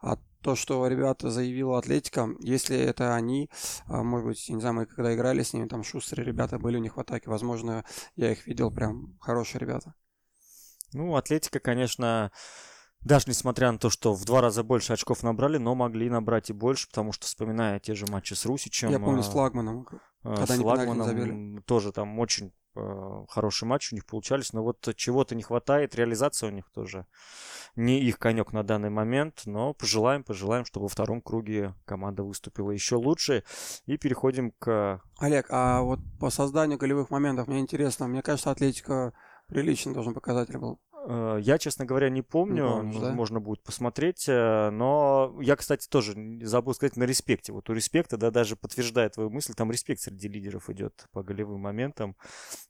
А то, что ребята заявила Атлетика, если это они, э, может быть, не знаю, мы когда играли с ними, там шустрые ребята были у них в атаке, возможно, я их видел, прям хорошие ребята. Ну, Атлетика, конечно, даже несмотря на то, что в два раза больше очков набрали, но могли набрать и больше, потому что, вспоминая те же матчи с Русичем... Я помню, с флагманом. Когда с флагманом тоже там очень э, хороший матч у них получались, но вот чего-то не хватает, реализация у них тоже не их конек на данный момент, но пожелаем, пожелаем, чтобы во втором круге команда выступила еще лучше. И переходим к... Олег, а вот по созданию голевых моментов мне интересно, мне кажется, Атлетика приличный должен показатель был. Э, я, честно говоря, не помню, не помнишь, да? можно будет посмотреть, э, но я, кстати, тоже забыл сказать на респекте. Вот у респекта, да, даже подтверждает твою мысль, там респект среди лидеров идет по голевым моментам.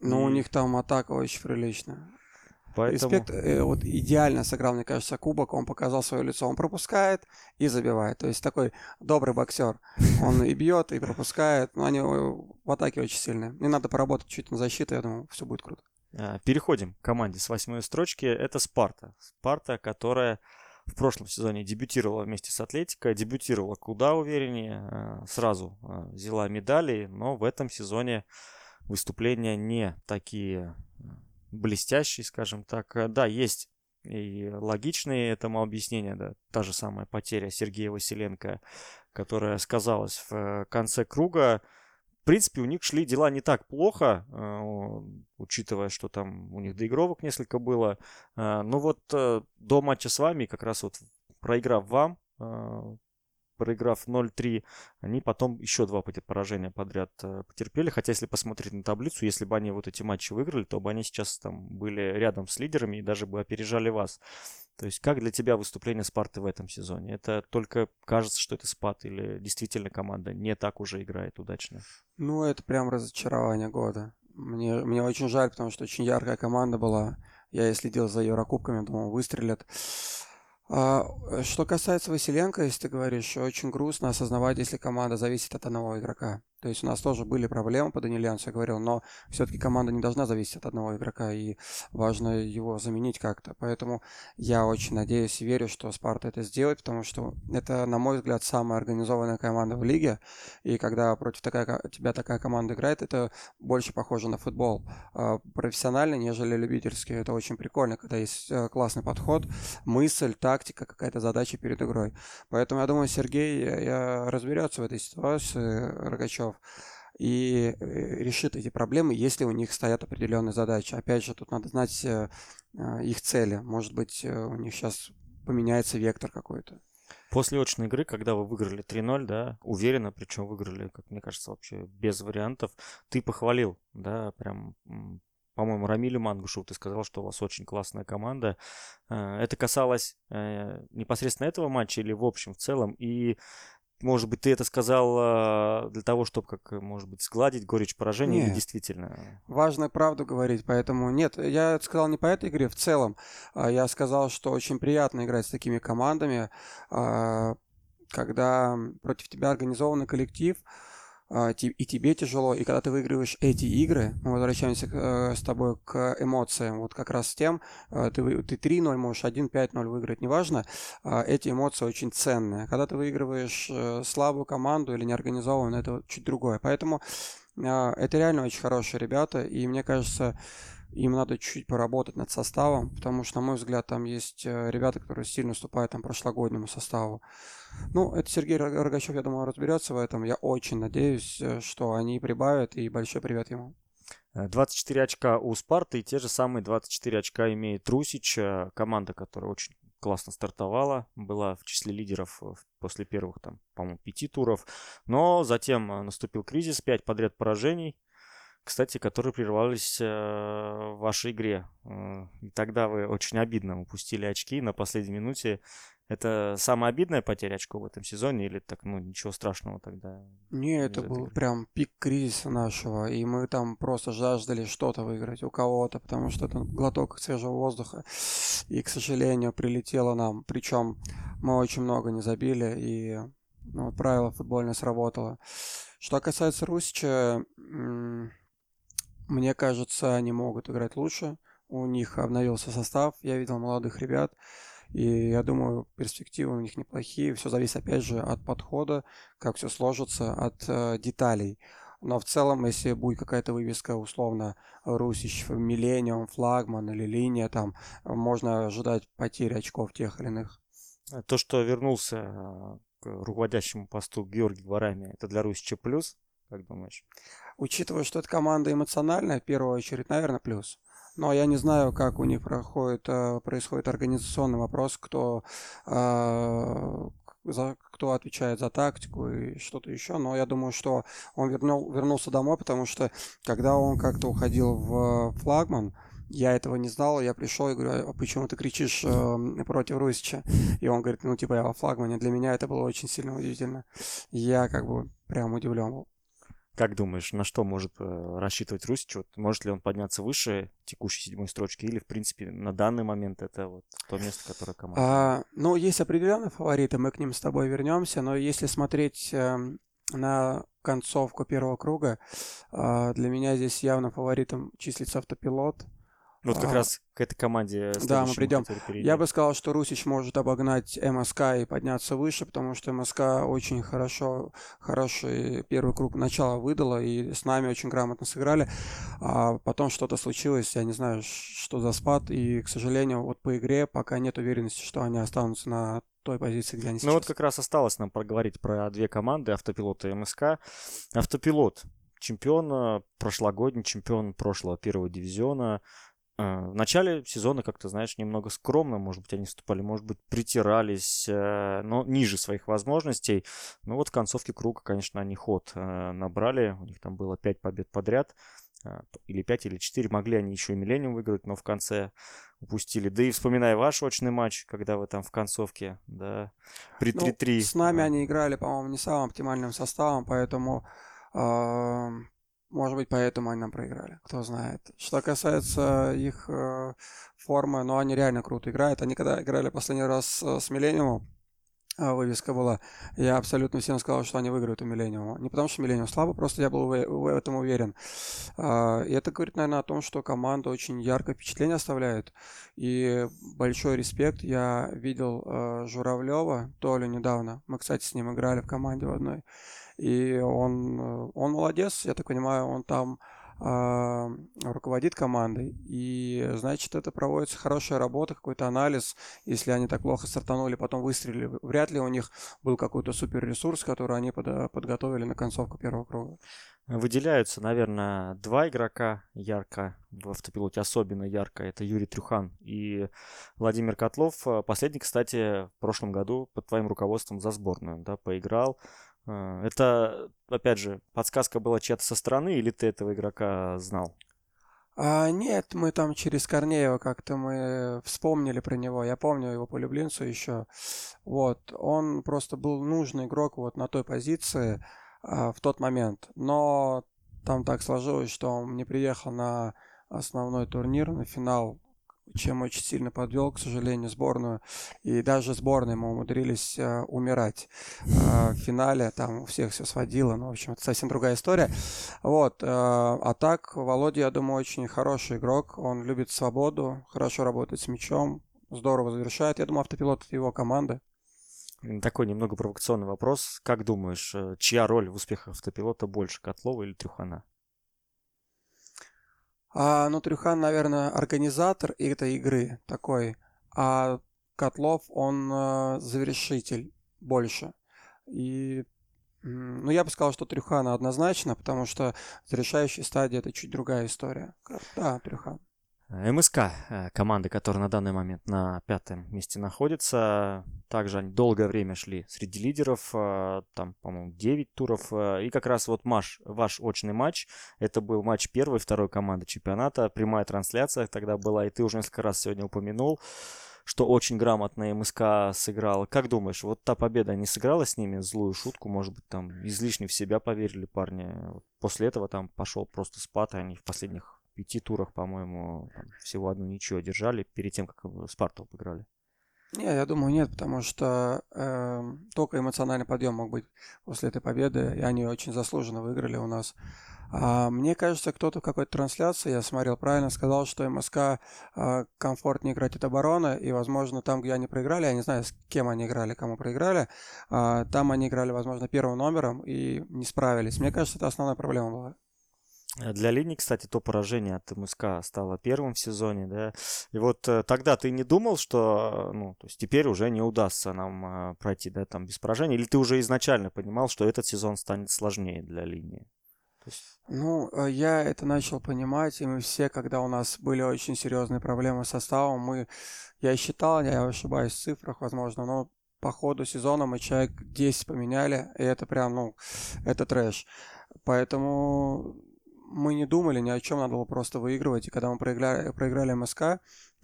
Ну, и... у них там атака очень приличная. Поэтому... Респект э, вот идеально сыграл, мне кажется, кубок. Он показал свое лицо. Он пропускает и забивает. То есть такой добрый боксер. Он и бьет, и пропускает. Но они в атаке очень сильные. Не надо поработать чуть на защиту, я думаю, все будет круто. А, переходим к команде с восьмой строчки. Это Спарта. Спарта, которая в прошлом сезоне дебютировала вместе с Атлетикой, дебютировала куда увереннее, а, сразу а, взяла медали, но в этом сезоне выступления не такие блестящие, скажем так. Да, есть и логичные этому объяснения, да, та же самая потеря Сергея Василенко, которая сказалась в конце круга, в принципе, у них шли дела не так плохо, э, учитывая, что там у них доигровок несколько было. Э, но вот э, до матча с вами, как раз вот проиграв вам, проиграв 0-3, они потом еще два поражения подряд потерпели. Хотя, если посмотреть на таблицу, если бы они вот эти матчи выиграли, то бы они сейчас там были рядом с лидерами и даже бы опережали вас. То есть как для тебя выступление Спарты в этом сезоне? Это только кажется, что это спад или действительно команда не так уже играет удачно? Ну, это прям разочарование года. Мне, мне очень жаль, потому что очень яркая команда была. Я и следил за Еврокубками, думал, выстрелят. А, что касается Василенко, если ты говоришь, очень грустно осознавать, если команда зависит от одного игрока. То есть у нас тоже были проблемы по Даниленцу, я говорил, но все-таки команда не должна зависеть от одного игрока, и важно его заменить как-то. Поэтому я очень надеюсь и верю, что Спарта это сделает, потому что это, на мой взгляд, самая организованная команда в лиге, и когда против такая, тебя такая команда играет, это больше похоже на футбол. А, профессиональный, нежели любительский. Это очень прикольно, когда есть э, классный подход, мысль, тактика, какая-то задача перед игрой. Поэтому я думаю, Сергей я разберется в этой ситуации, Рогачев, партнеров и э, решит эти проблемы, если у них стоят определенные задачи. Опять же, тут надо знать э, э, их цели. Может быть, у них сейчас поменяется вектор какой-то. После очной игры, когда вы выиграли 3-0, да, уверенно, причем выиграли, как мне кажется, вообще без вариантов, ты похвалил, да, прям по-моему, Рамилю Мангушу, ты сказал, что у вас очень классная команда. Это касалось непосредственно этого матча или в общем, в целом? И может быть, ты это сказал э, для того, чтобы, как, может быть, сгладить горечь поражения, нет. или действительно? Важно правду говорить, поэтому нет, я это сказал не по этой игре, в целом. А я сказал, что очень приятно играть с такими командами, а, когда против тебя организованный коллектив, и тебе тяжело, и когда ты выигрываешь эти игры, мы возвращаемся э, с тобой к эмоциям, вот как раз с тем, э, ты, ты 3-0 можешь 1-5-0 выиграть, неважно, а, эти эмоции очень ценные. Когда ты выигрываешь э, слабую команду или неорганизованную, это чуть другое. Поэтому а, это реально очень хорошие ребята, и мне кажется, им надо чуть-чуть поработать над составом, потому что, на мой взгляд, там есть э, ребята, которые сильно уступают там прошлогоднему составу. Ну, это Сергей Рогачев, я думаю, разберется в этом. Я очень надеюсь, э, что они прибавят, и большой привет ему. 24 э, очка у Спарты, и те же самые 24 очка имеет Русич, команда, которая очень классно стартовала, была в числе лидеров после первых, там, по-моему, пяти туров, но затем наступил кризис, пять подряд поражений, кстати, которые прервались э, в вашей игре. Э, и тогда вы очень обидно упустили очки на последней минуте. Это самая обидная потеря очков в этом сезоне или так, ну, ничего страшного тогда? Не, это был игры? прям пик кризиса нашего, и мы там просто жаждали что-то выиграть у кого-то, потому что это глоток свежего воздуха, и, к сожалению, прилетело нам. Причем мы очень много не забили, и ну, правило футбольное сработало. Что касается Русича, мне кажется, они могут играть лучше. У них обновился состав, я видел молодых ребят. И я думаю, перспективы у них неплохие. Все зависит, опять же, от подхода, как все сложится, от э, деталей. Но в целом, если будет какая-то вывеска, условно, Русич, Миллениум, Флагман или Линия, там можно ожидать потери очков тех или иных. То, что вернулся э, к руководящему посту Георгий Варами, это для Русича плюс, как думаешь? Учитывая, что это команда эмоциональная, в первую очередь, наверное, плюс. Но я не знаю, как у них проходит, э, происходит организационный вопрос, кто, э, за, кто отвечает за тактику и что-то еще. Но я думаю, что он вернул, вернулся домой, потому что когда он как-то уходил в флагман, я этого не знал, я пришел и говорю, а почему ты кричишь э, против Русича? И он говорит, ну типа я во флагмане. Для меня это было очень сильно удивительно. Я как бы прям удивлен был. Как думаешь, на что может э, рассчитывать Русич? Вот, может ли он подняться выше текущей седьмой строчки? Или, в принципе, на данный момент это вот то место, которое команда? А, ну, есть определенные фавориты, мы к ним с тобой вернемся. Но если смотреть э, на концовку первого круга, э, для меня здесь явно фаворитом числится автопилот. Вот как а, раз к этой команде Да, мы придем. Я бы сказал, что Русич может обогнать МСК и подняться выше, потому что МСК очень хорошо, хороший первый круг начала выдала, и с нами очень грамотно сыграли. А потом что-то случилось, я не знаю, что за спад, и, к сожалению, вот по игре пока нет уверенности, что они останутся на той позиции, где они сейчас. Ну вот как раз осталось нам проговорить про две команды, Автопилот и МСК. Автопилот чемпион, прошлогодний чемпион прошлого первого дивизиона, в начале сезона, как ты знаешь, немного скромно, может быть, они вступали, может быть, притирались, э, но ниже своих возможностей. Но вот в концовке круга, конечно, они ход э, набрали, у них там было 5 побед подряд, э, или 5, или 4, могли они еще и Миллениум выиграть, но в конце упустили. Да и вспоминая ваш очный матч, когда вы там в концовке, да, при 3-3. Ну, с нами они играли, по-моему, не самым оптимальным составом, поэтому может быть, поэтому они нам проиграли, кто знает. Что касается их э, формы, ну, они реально круто играют. Они когда играли последний раз э, с Миллениумом, вывеска была, я абсолютно всем сказал, что они выиграют у Миллениума. Не потому что Миллениум слабо, просто я был в, в этом уверен. Э, и это говорит, наверное, о том, что команда очень яркое впечатление оставляет. И большой респект. Я видел э, Журавлева, Толю недавно. Мы, кстати, с ним играли в команде в одной. И он, э, он молодец, я так понимаю, он там э, руководит командой. И значит, это проводится хорошая работа, какой-то анализ. Если они так плохо стартанули, потом выстрелили, вряд ли у них был какой-то суперресурс, который они под, подготовили на концовку первого круга. Выделяются, наверное, два игрока ярко в автопилоте, особенно ярко. Это Юрий Трюхан и Владимир Котлов. Последний, кстати, в прошлом году под твоим руководством за сборную да, поиграл. А, это, опять же, подсказка была чья-то со стороны, или ты этого игрока знал? А, нет, мы там через Корнеева как-то мы вспомнили про него. Я помню его по Люблинцу еще. Вот, он просто был нужный игрок вот на той позиции а, в тот момент. Но там так сложилось, что он не приехал на основной турнир, на финал чем очень сильно подвел, к сожалению, сборную. И даже сборной мы умудрились э, умирать э, в финале. Там у всех все сводило. Ну, в общем, это совсем другая история. Вот. Э, а так, Володя, я думаю, очень хороший игрок. Он любит свободу, хорошо работает с мячом, здорово завершает. Я думаю, автопилот — это его команда. Такой немного провокационный вопрос. Как думаешь, э, чья роль в успехах автопилота больше, Котлова или Трюхана? А, ну, Трюхан, наверное, организатор этой игры такой, а Котлов, он э, завершитель больше. И, ну, я бы сказал, что Трюхана однозначно, потому что завершающая стадия это чуть другая история. Да, Трюхан. МСК, э, команда, которая на данный момент на пятом месте находится. Также они долгое время шли среди лидеров, э, там, по-моему, 9 туров. Э, и как раз вот маш, ваш очный матч, это был матч первой второй команды чемпионата. Прямая трансляция тогда была, и ты уже несколько раз сегодня упомянул, что очень грамотно МСК сыграл. Как думаешь, вот та победа не сыграла с ними злую шутку? Может быть, там излишне в себя поверили парни? После этого там пошел просто спад, и они в последних пяти турах, по-моему, всего одну ничью одержали перед тем, как Спарту обыграли. Не, я думаю, нет, потому что э, только эмоциональный подъем мог быть после этой победы, и они очень заслуженно выиграли у нас. А, мне кажется, кто-то в какой-то трансляции, я смотрел правильно, сказал, что МСК э, комфортнее играть от обороны, и, возможно, там, где они проиграли, я не знаю, с кем они играли, кому проиграли, э, там они играли, возможно, первым номером и не справились. Мне кажется, это основная проблема была. Э, для Линии, кстати, то поражение от МСК стало первым в сезоне, да. И вот э, тогда ты не думал, что, ну, то есть теперь уже не удастся нам э, пройти, да, там без поражения? Или ты уже изначально понимал, что этот сезон станет сложнее для Линии? Ну, э, я это начал понимать, и мы все, когда у нас были очень серьезные проблемы с составом, мы, я считал, я ошибаюсь в цифрах, возможно, но по ходу сезона мы человек 10 поменяли, и это прям, ну, это трэш. Поэтому мы не думали ни о чем, надо было просто выигрывать. И когда мы проиграли, проиграли МСК, э,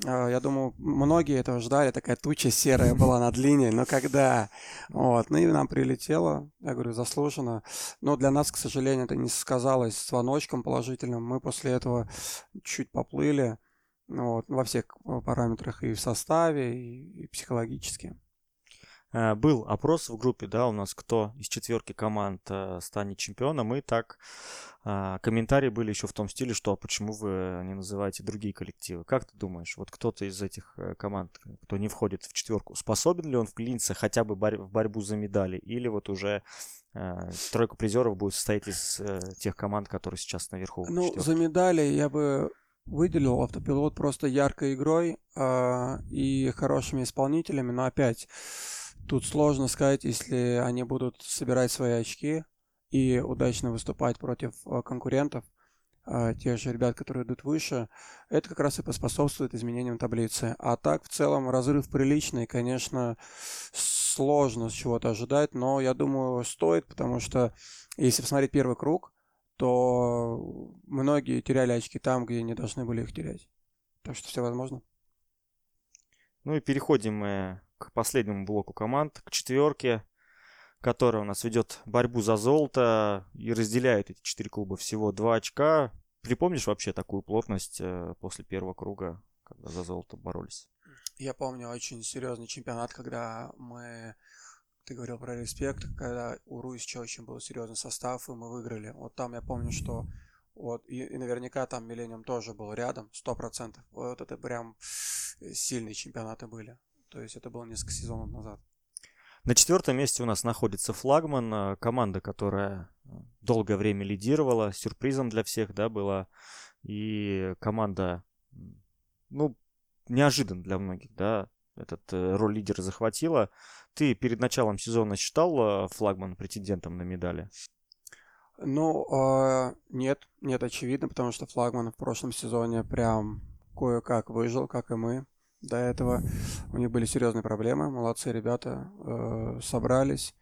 я думаю, многие этого ждали, такая туча серая была над линией, но когда? Вот, ну и нам прилетело, я говорю, заслуженно. Но для нас, к сожалению, это не сказалось звоночком положительным. Мы после этого чуть поплыли вот, во всех параметрах и в составе, и, и психологически. Э, был опрос в группе, да, у нас кто из четверки команд э, станет чемпионом, и так э, комментарии были еще в том стиле, что «А почему вы не называете другие коллективы. Как ты думаешь, вот кто-то из этих команд, кто не входит в четверку, способен ли он вклиниться хотя бы в борьбу за медали, или вот уже тройка призеров будет состоять из тех команд, которые сейчас наверху? Ну, четверки? за медали я бы выделил автопилот просто яркой игрой э, и хорошими исполнителями, но опять Тут сложно сказать, если они будут собирать свои очки и удачно выступать против э, конкурентов, э, тех же ребят, которые идут выше, это как раз и поспособствует изменениям таблицы. А так, в целом, разрыв приличный, конечно, сложно с чего-то ожидать, но я думаю, стоит, потому что если посмотреть первый круг, то многие теряли очки там, где не должны были их терять. Так что все возможно. Ну и переходим мы к последнему блоку команд, к четверке, которая у нас ведет борьбу за золото и разделяет эти четыре клуба всего два очка. Припомнишь вообще такую плотность э, после первого круга, когда за золото боролись? Я помню очень серьезный чемпионат, когда мы ты говорил про респект, когда у Руисича очень был серьезный состав, и мы выиграли. Вот там я помню, что вот, и, и наверняка там Миллениум тоже был рядом, сто процентов. Вот это прям сильные чемпионаты были. То есть это было несколько сезонов назад. На четвертом месте у нас находится флагман, э, команда, которая э, долгое время лидировала, сюрпризом для всех, да, была. И команда, ну, неожиданно для многих, да, этот э, роль лидера захватила. Ты перед началом сезона считал флагман претендентом на медали? Ну, э, нет, нет, очевидно, потому что флагман в прошлом сезоне прям кое-как выжил, как и мы до этого. У них были серьезные проблемы. Молодцы ребята, э, собрались.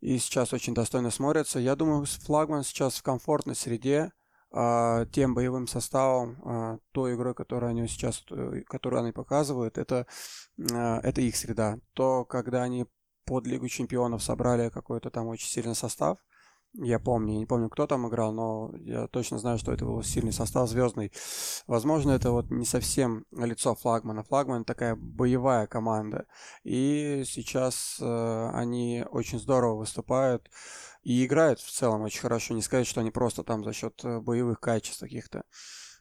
И сейчас очень достойно смотрятся. Я думаю, флагман сейчас в комфортной среде, э, тем боевым составом, э, той игрой, которую они сейчас, э, которую они показывают, это, э, это их среда. То, когда они под Лигу Чемпионов собрали какой-то там очень сильный состав, я помню, я не помню, кто там играл, но я точно знаю, что это был сильный состав звездный. Возможно, это вот не совсем лицо флагмана. Флагман такая боевая команда. И сейчас э, они очень здорово выступают и играют в целом очень хорошо. Не сказать, что они просто там за счет э, боевых качеств каких-то.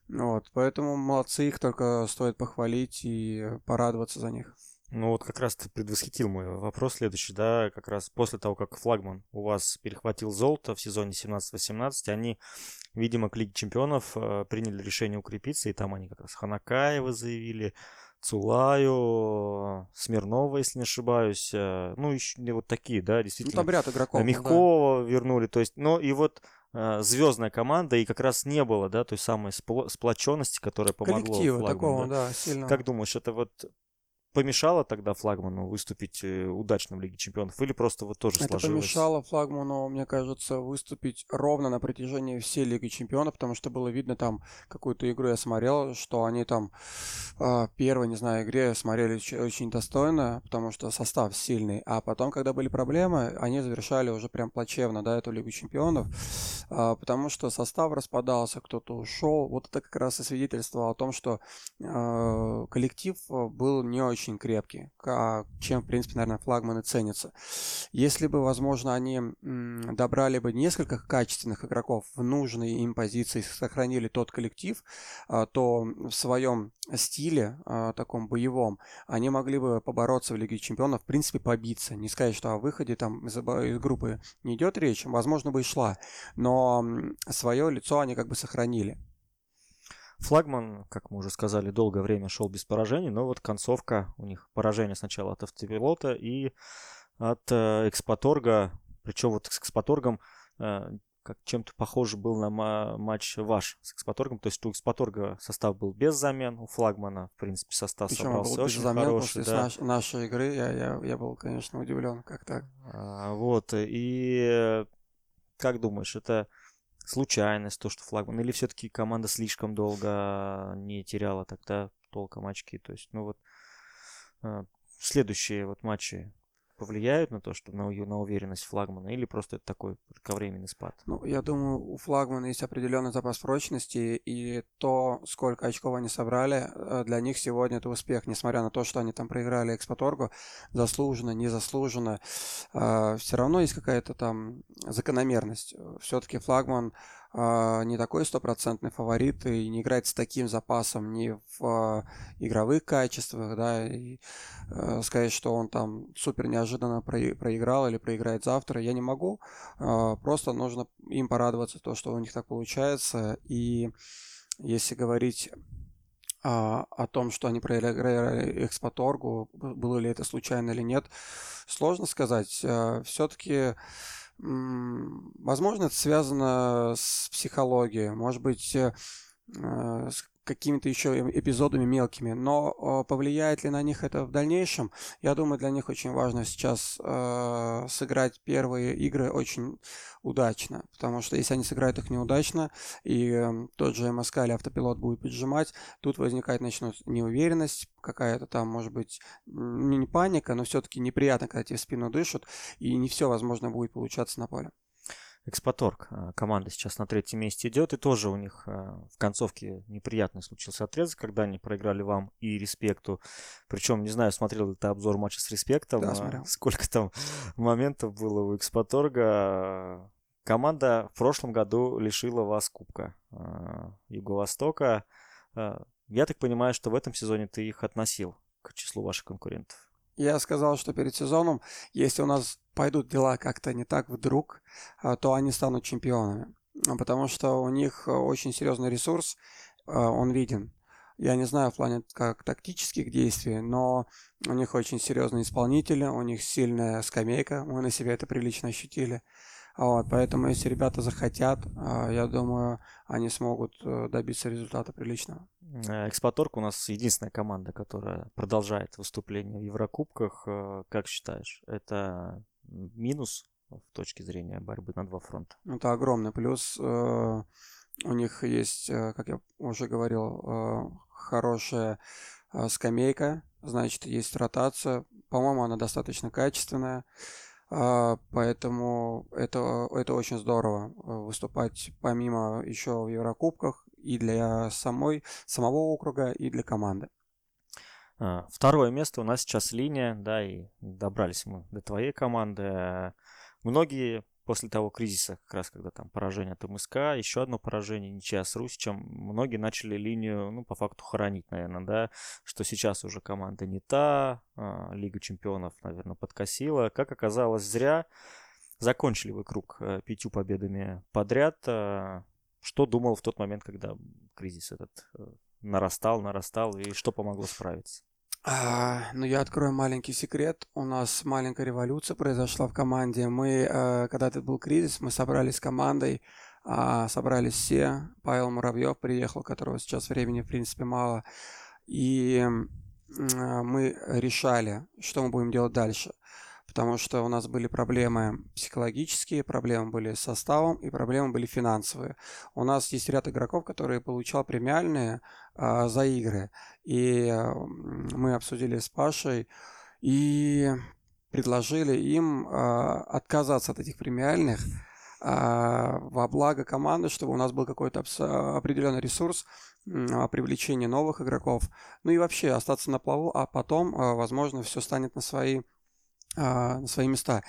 Вот, поэтому молодцы, их только стоит похвалить и порадоваться за них. Ну вот как раз ты предвосхитил мой вопрос следующий, да, как раз после того, как флагман у вас перехватил золото в сезоне 17-18, они, видимо, к Лиге Чемпионов э, приняли решение укрепиться, и там они как раз Ханакаева заявили, Цулаю, Смирнова, если не ошибаюсь, э, ну, еще вот такие, да, действительно. Ну, там ряд игроков. Мягкова да. вернули, то есть, ну, и вот э, звездная команда, и как раз не было, да, той самой сплоченности, которая помогла Коллектива флагману, такого, да, да сильно. Как думаешь, это вот помешало тогда флагману выступить э, удачно в Лиге Чемпионов? Или просто вот тоже Это сложилось? помешало флагману, мне кажется, выступить ровно на протяжении всей Лиги Чемпионов, потому что было видно там какую-то игру я смотрел, что они там э, первой, не знаю, игре смотрели очень достойно, потому что состав сильный, а потом, когда были проблемы, они завершали уже прям плачевно, да, эту Лигу Чемпионов, э, потому что состав распадался, кто-то ушел. Вот это как раз и свидетельствовало о том, что э, коллектив был не очень очень крепкий, чем, в принципе, наверное, флагманы ценятся. Если бы, возможно, они добрали бы несколько качественных игроков в нужной им позиции, сохранили тот коллектив, а, то в своем стиле, а, таком боевом, они могли бы побороться в Лиге Чемпионов, в принципе, побиться. Не сказать, что о выходе там из, из группы не идет речь, возможно, бы и шла, но свое лицо они как бы сохранили. Флагман, как мы уже сказали, долгое время шел без поражений, но вот концовка у них поражение сначала от автопилота и от э, экспоторга. Причем вот с экспоторгом э, как чем-то похоже был на матч ваш с Экспоторгом. То есть у Экспоторга состав был без замен, у флагмана, в принципе, состав Причем собрался был очень замен хороший. После да. наш, нашей игры я, я, я был, конечно, удивлен, как так. А, вот, и как думаешь, это случайность, то, что флагман, или все-таки команда слишком долго не теряла тогда толком очки? То есть, ну вот, а, следующие вот матчи повлияют на то, что на, на уверенность флагмана, или просто это такой кратковременный спад? Ну, я думаю, у флагмана есть определенный запас прочности, и то, сколько очков они собрали, э, для них сегодня это успех, несмотря на то, что они там проиграли Экспоторгу, заслуженно, незаслуженно, э, все равно есть какая-то там закономерность. Все-таки флагман не такой стопроцентный фаворит и не играет с таким запасом ни в а, игровых качествах, да, и э, сказать, что он там супер неожиданно проиграл или проиграет завтра, я не могу. Э, просто нужно им порадоваться, то, что у них так получается. И если говорить а, о том, что они проиграли экспоторгу, было ли это случайно или нет, сложно сказать. Все-таки Возможно, это связано с психологией, может быть, э, с какими-то еще эпизодами мелкими, но повлияет ли на них это в дальнейшем, я думаю, для них очень важно сейчас э, сыграть первые игры очень удачно, потому что если они сыграют их неудачно, и э, тот же МСК или автопилот будет поджимать, тут возникает начнут неуверенность, какая-то там, может быть, не паника, но все-таки неприятно, когда тебе в спину дышат, и не все, возможно, будет получаться на поле. Экспоторг. Э, команда сейчас на третьем месте идет, и тоже у них э, в концовке неприятный случился отрезок, когда они проиграли вам и Респекту. Причем, не знаю, смотрел ли ты обзор матча с Респектом, да, смотрел. сколько там моментов было у Экспоторга. Команда в прошлом году лишила вас Кубка Юго-Востока. Я так понимаю, что в этом сезоне ты их относил к числу ваших конкурентов. Я сказал, что перед сезоном, если у нас пойдут дела как-то не так вдруг, а, то они станут чемпионами. Потому что у них э, очень серьезный ресурс, он виден. Я не знаю в плане как тактических действий, но у них очень серьезные исполнители, у них сильная скамейка, мы на себе это прилично ощутили. Вот, поэтому если ребята захотят, а, я думаю, они смогут э, добиться результата приличного. Э, Экспоторг у нас единственная команда, которая продолжает выступление в Еврокубках. Э, как считаешь, это минус в точке зрения борьбы на два фронта? Это огромный плюс. У них есть, как я уже говорил, хорошая скамейка, значит, есть ротация. По-моему, она достаточно качественная. А, поэтому это, это очень здорово э, выступать помимо еще в Еврокубках и для самой, самого округа, и для команды. А, второе место у нас сейчас линия, да, и добрались мы до твоей команды. Многие после того кризиса, как раз когда там поражение от МСК, еще одно поражение, ничья с Русичем, многие начали линию, ну, по факту хоронить, наверное, да, что сейчас уже команда не та, а, Лига Чемпионов, наверное, подкосила. Как оказалось, зря. Закончили вы круг а, пятью победами подряд. А, что думал в тот момент, когда кризис этот э, нарастал, нарастал, и что помогло справиться? А, ну, я открою маленький секрет. У нас маленькая революция произошла в команде. Мы, э, когда это был кризис, мы собрались с командой, э, собрались все. Павел Муравьев приехал, которого сейчас времени, в принципе, мало. И э, мы решали, что мы будем делать дальше потому что у нас были проблемы психологические, проблемы были с составом и проблемы были финансовые. У нас есть ряд игроков, которые получал премиальные а, за игры, и мы обсудили с Пашей и предложили им а, отказаться от этих премиальных а, во благо команды, чтобы у нас был какой-то определенный ресурс привлечения новых игроков, ну и вообще остаться на плаву, а потом, возможно, все станет на свои на свои места.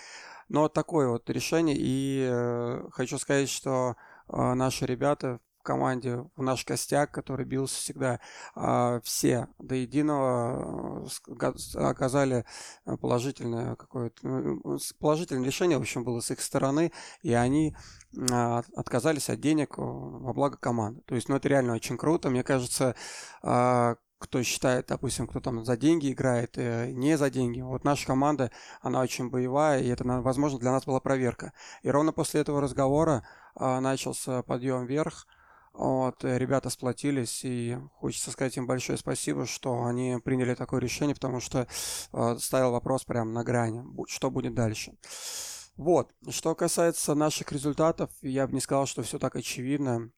Но такое вот решение, и э, хочу сказать, что э, наши ребята в команде, в наш костяк, который бился всегда, э, все до единого э, оказали положительное какое-то ну, положительное решение, в общем, было с их стороны, и они э, отказались от денег во благо команды. То есть, ну, это реально очень круто. Мне кажется, э, кто считает, допустим, кто там за деньги играет, э, не за деньги. Вот наша команда, она очень боевая, и это, возможно, для нас была проверка. И ровно после этого разговора э, начался подъем вверх. Вот, э, ребята сплотились, и хочется сказать им большое спасибо, что они приняли такое решение, потому что э, ставил вопрос прямо на грани, что будет дальше. Вот, что касается наших результатов, я бы не сказал, что все так очевидно.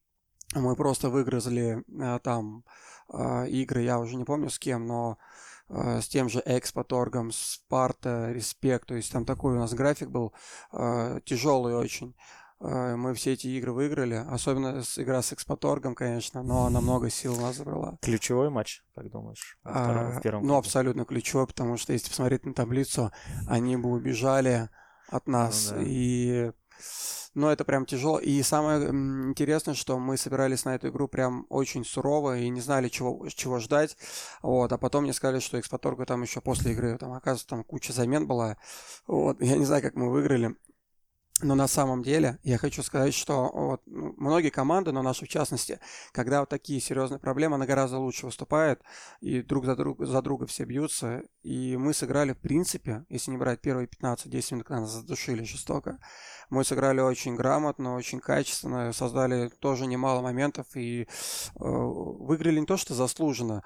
Мы просто выгрызли э, там э, игры, я уже не помню с кем, но э, с тем же Экспоторгом, Спарта, Респект. То есть там такой у нас график был э, тяжелый очень. Э, мы все эти игры выиграли, особенно с, игра с Экспоторгом, конечно, но она много сил у нас забрала. Ключевой матч, как думаешь? А, в первом ну, абсолютно ключевой, потому что если посмотреть на таблицу, они бы убежали от нас. Ну, да. И но это прям тяжело. И самое интересное, что мы собирались на эту игру прям очень сурово и не знали, чего, чего ждать. Вот. А потом мне сказали, что экспоторга там еще после игры, там, оказывается, там куча замен была. Вот. Я не знаю, как мы выиграли. Но на самом деле я хочу сказать, что вот, ну, многие команды, но наши в частности, когда вот такие серьезные проблемы, она гораздо лучше выступает, и друг за, друг, за друга все бьются. И мы сыграли, в принципе, если не брать первые 15-10 минут, когда нас задушили жестоко, мы сыграли очень грамотно, очень качественно, создали тоже немало моментов и э, выиграли не то, что заслуженно,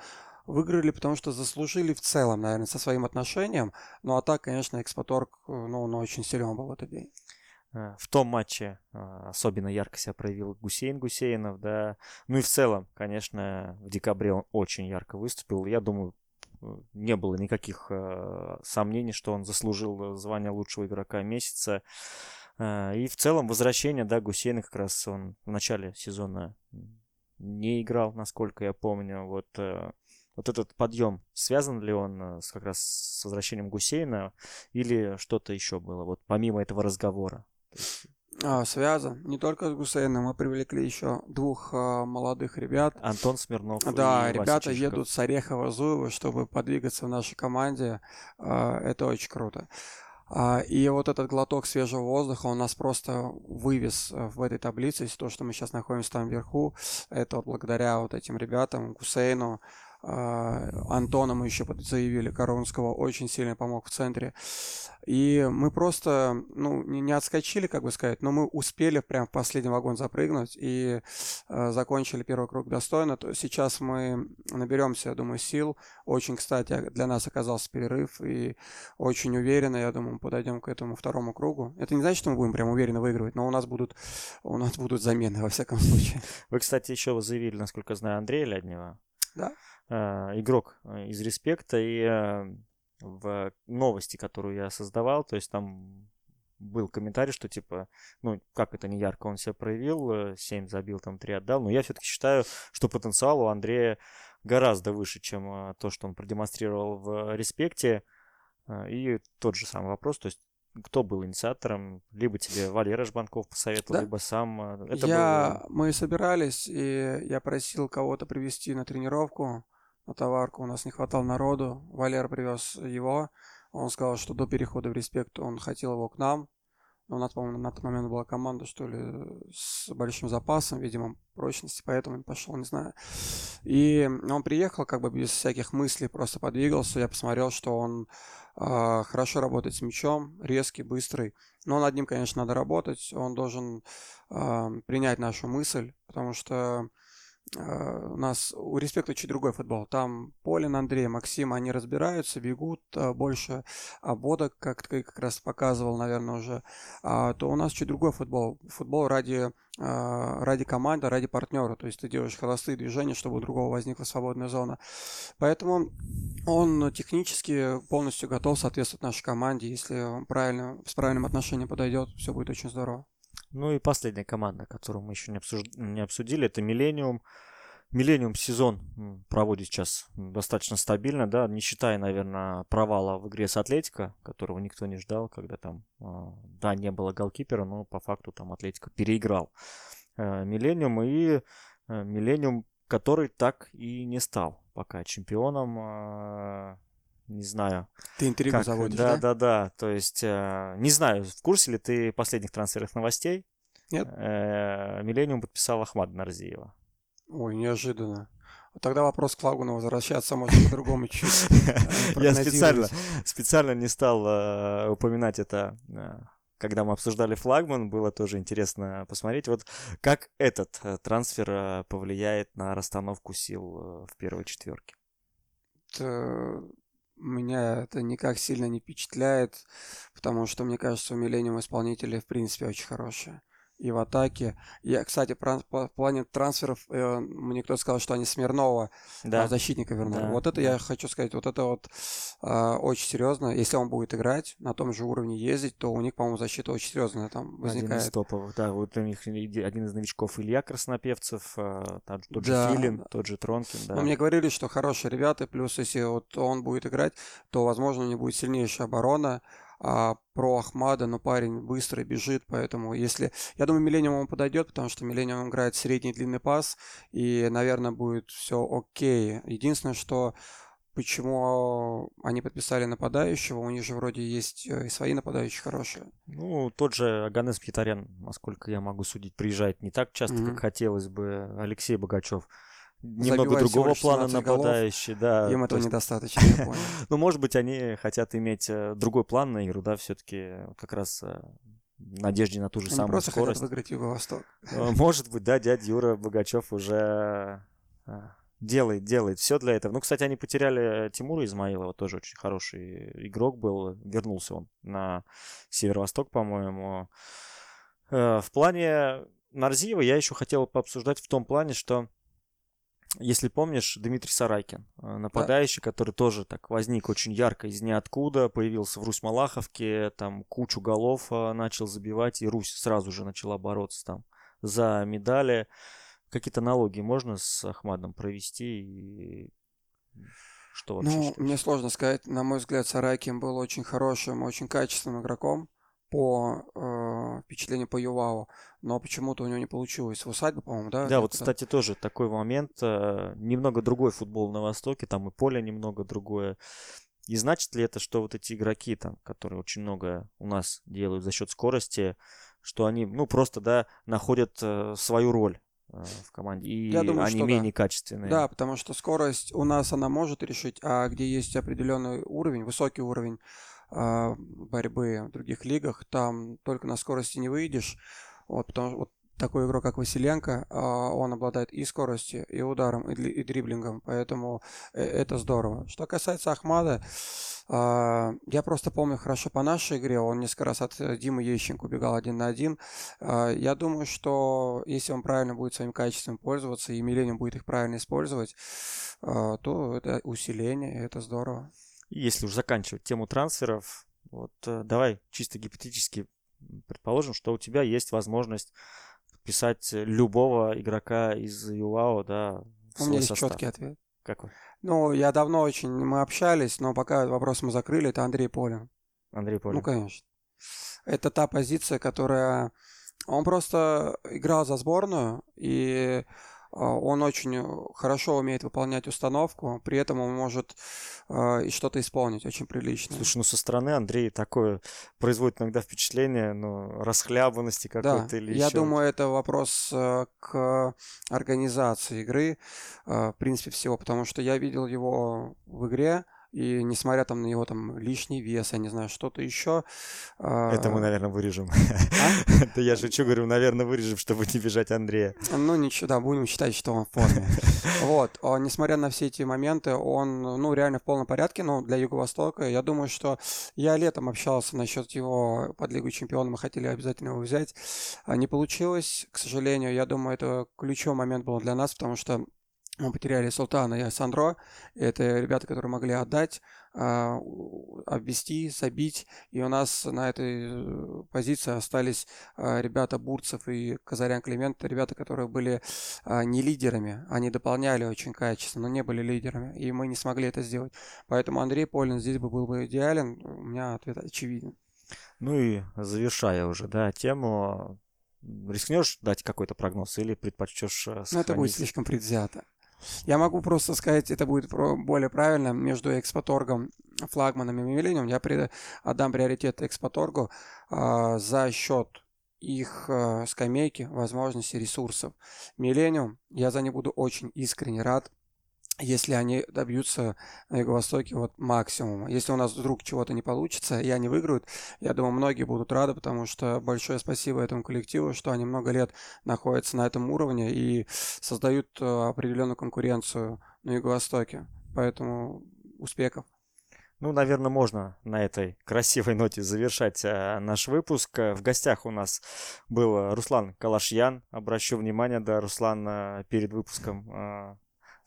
выиграли, потому что заслужили в целом, наверное, со своим отношением. Ну а так, конечно, Экспоторг, э, ну, он очень силен был в этот день. Э, в том матче а, особенно ярко себя проявил Гусейн Гусейнов, да. Ну и в целом, конечно, в декабре он очень ярко выступил. Я думаю, не было никаких э, сомнений, что он заслужил звание лучшего игрока месяца. И в целом возвращение, да, Гусейна как раз он в начале сезона не играл, насколько я помню. Вот, вот этот подъем, связан ли он как раз с возвращением Гусейна или что-то еще было, вот помимо этого разговора? А, связан. Не только с Гусейном, мы привлекли еще двух а, молодых ребят. Антон Смирнов. Да, и ребята Чичиков. едут с Орехова-Зуева, чтобы подвигаться в нашей команде. А, это очень круто. А, и вот этот глоток свежего воздуха, он нас просто вывез э, в этой таблице. То, что мы сейчас находимся там вверху, это вот благодаря вот этим ребятам, Гусейну, Антона мы еще заявили, Коронского очень сильно помог в центре. И мы просто, ну, не отскочили, как бы сказать, но мы успели прям в последний вагон запрыгнуть и э, закончили первый круг достойно. То сейчас мы наберемся, я думаю, сил. Очень, кстати, для нас оказался перерыв и очень уверенно, я думаю, мы подойдем к этому второму кругу. Это не значит, что мы будем прям уверенно выигрывать, но у нас будут, у нас будут замены во всяком случае. Вы, кстати, еще заявили, насколько знаю, Андрея Ляднева. Да. Э, игрок э, из респекта, и э, в новости, которую я создавал, то есть там был комментарий, что типа, ну, как это не ярко он себя проявил, 7 забил, там 3 отдал, но я все-таки считаю, что потенциал у Андрея гораздо выше, чем то, что он продемонстрировал в респекте. И тот же самый вопрос, то есть кто был инициатором? Либо тебе Валера Жбанков посоветовал, да. либо сам. Это я... Был... Мы собирались, и я просил кого-то привести на тренировку товарку. У нас не хватало народу. Валер привез его. Он сказал, что до перехода в респект он хотел его к нам. Но у нас, по-моему, на тот момент была команда, что ли, с большим запасом, видимо, прочности, поэтому он пошел, не знаю. И он приехал как бы без всяких мыслей, просто подвигался. Я посмотрел, что он э, хорошо работает с мячом, резкий, быстрый. Но над ним, конечно, надо работать. Он должен э, принять нашу мысль, потому что у нас у Респекта чуть другой футбол. Там Полин, Андрей, Максим, они разбираются, бегут э, больше обводок, как ты как раз показывал, наверное, уже. А, то у нас чуть другой футбол. Футбол ради, э, ради команды, ради партнера. То есть ты делаешь холостые движения, чтобы у другого возникла свободная зона. Поэтому он технически полностью готов соответствовать нашей команде. Если правильно, с правильным отношением подойдет, все будет очень здорово. Ну и последняя команда, которую мы еще не, обсуж... не обсудили, это Millennium. Millennium сезон проводит сейчас достаточно стабильно, да, не считая, наверное, провала в игре с Атлетико, которого никто не ждал, когда там, а, да, не было голкипера, но по факту там Атлетико переиграл Millennium и Millennium, который так и не стал пока чемпионом а, не знаю. Ты интригу как... заводишь, да? Да, да, да. То есть, э, не знаю, в курсе ли ты последних трансферных новостей? Нет. Э, Миллениум подписал Ахмада Нарзиева. Ой, неожиданно. Тогда вопрос к Флагману возвращаться может по-другому чуть э, Я специально, специально не стал э, упоминать это э, когда мы обсуждали флагман, было тоже интересно посмотреть, вот как этот э, трансфер повлияет на расстановку сил в первой четверке. Меня это никак сильно не впечатляет, потому что, мне кажется, у Миллениум исполнители в принципе очень хорошие и в атаке. Я, кстати, в плане трансферов, э, мне кто-то сказал, что они Смирнова, да. защитника вернули. Да. Вот это я хочу сказать, вот это вот э, очень серьезно. Если он будет играть, на том же уровне ездить, то у них, по-моему, защита очень серьезная там возникает. Один из топовых, да. Вот у них один из новичков Илья Краснопевцев, э, там, тот же да. Филин, тот же Тронкин, да. Но мне говорили, что хорошие ребята, плюс если вот он будет играть, то, возможно, у них будет сильнейшая оборона а, про Ахмада, но парень быстро бежит, поэтому если... Я думаю, Миллениум он подойдет, потому что Миллениум играет средний длинный пас, и, наверное, будет все окей. Единственное, что почему они подписали нападающего, у них же вроде есть э, и свои нападающие хорошие. Ну, тот же Аганес Мхитарян, насколько я могу судить, приезжает не так часто, mm-hmm. как хотелось бы Алексей Богачев немного другого плана нападающий, да. Им этого есть... недостаточно, я понял. ну, может быть, они хотят иметь э, другой план на игру, да, все-таки как раз э, надежде на ту же они самую просто скорость. хотят выиграть Юго-Восток. Э, может быть, да, дядя Юра Богачев уже делает, делает все для этого. Ну, кстати, они потеряли Тимура Измаилова, тоже очень хороший игрок был. Вернулся он на Северо-Восток, по-моему. В плане Нарзиева я еще хотел пообсуждать в том плане, что если помнишь, Дмитрий Сарайкин, э, нападающий, да. который тоже так возник очень ярко из ниоткуда, появился в Русь-Малаховке, там кучу голов э, начал забивать, и Русь сразу же начала бороться там за медали. Какие-то налоги можно с Ахмадом провести и что вообще? Ну, мне сложно сказать. На мой взгляд, Сарайкин был очень хорошим, очень качественным игроком по э, впечатлению по Ювау, но почему-то у него не получилось. В усадьбе, по-моему, да? Да, вот, кстати, тоже такой момент. Э, немного другой футбол на Востоке, там и поле немного другое. И значит ли это, что вот эти игроки, там, которые очень много у нас делают за счет скорости, что они, ну, просто, да, находят э, свою роль э, в команде, и Я думаю, они менее да. качественные. Да, потому что скорость у нас она может решить, а где есть определенный уровень, высокий уровень, борьбы в других лигах, там только на скорости не выйдешь. Вот, потому вот такой игрок, как Василенко, а, он обладает и скоростью, и ударом, и, дриблингом, поэтому э, это здорово. Что касается Ахмада, а, я просто помню хорошо по нашей игре, он несколько раз от э, Димы Ещенко убегал один на один. Я думаю, что если он правильно будет своим качеством пользоваться, и Миленин будет их правильно использовать, то это усиление, это здорово если уж заканчивать тему трансферов, вот э, давай чисто гипотетически предположим, что у тебя есть возможность подписать любого игрока из ЮАО, да, в У меня есть четкий ответ. Как вы? Ну, я давно очень, мы общались, но пока вопрос мы закрыли, это Андрей Полин. Андрей Полин. Ну, конечно. Это та позиция, которая... Он просто играл за сборную, и он очень э, хорошо умеет выполнять установку, при этом он может э, и что-то исполнить очень прилично. Слушай, ну со стороны Андрей такое производит иногда впечатление, ну, расхлябанности какой-то да, или я еще... думаю, это вопрос э, к организации игры, в принципе, всего, потому что я видел его в игре, и несмотря там на его там лишний вес, я не знаю, что-то еще. Это мы, а, наверное, вырежем. А? Да я шучу, говорю, наверное, вырежем, чтобы не бежать Андрея. Ну ничего, да, будем считать, что он в форме. Вот, а, несмотря на все эти моменты, он, ну, реально в полном порядке, но для Юго-Востока. Я думаю, что я летом общался насчет его под Лигу Чемпионов, мы хотели обязательно его взять. Не получилось, к сожалению. Я думаю, это ключевой момент был для нас, потому что мы потеряли Султана и Сандро. Это ребята, которые могли отдать, а, обвести, забить. И у нас на этой э, позиции остались а, ребята Бурцев и Казарян Климент. Ребята, которые были а, не лидерами. Они дополняли очень качественно, но не были лидерами. И мы не смогли это сделать. Поэтому Андрей Полин здесь бы был бы идеален. У меня ответ очевиден. Ну и завершая уже, да, тему, рискнешь дать какой-то прогноз или предпочтешь сохранить? Ну, это будет слишком предвзято. Я могу просто сказать, это будет более правильно, между экспоторгом, флагманом и Миллениум я при, отдам приоритет экспоторгу э, за счет их э, скамейки, возможностей, ресурсов. Миллениум, я за них буду очень искренне рад. Если они добьются на Юго-Востоке вот максимума. Если у нас вдруг чего-то не получится, и они выиграют, я думаю, многие будут рады, потому что большое спасибо этому коллективу, что они много лет находятся на этом уровне и создают э, определенную конкуренцию на Юго-Востоке. Поэтому успехов. Ну, наверное, можно на этой красивой ноте завершать а, наш выпуск. В гостях у нас был Руслан Калашьян. Обращу внимание, да, Руслан перед выпуском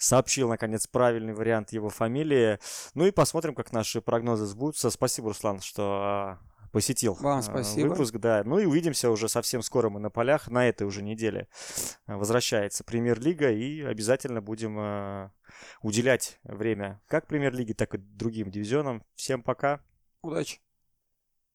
сообщил, наконец, правильный вариант его фамилии. Ну и посмотрим, как наши прогнозы сбудутся. Спасибо, Руслан, что а, посетил Вам а, спасибо. выпуск. Да. Ну и увидимся уже совсем скоро мы на полях. На этой уже неделе возвращается Премьер-лига. И обязательно будем а, уделять время как Премьер-лиге, так и другим дивизионам. Всем пока. Удачи.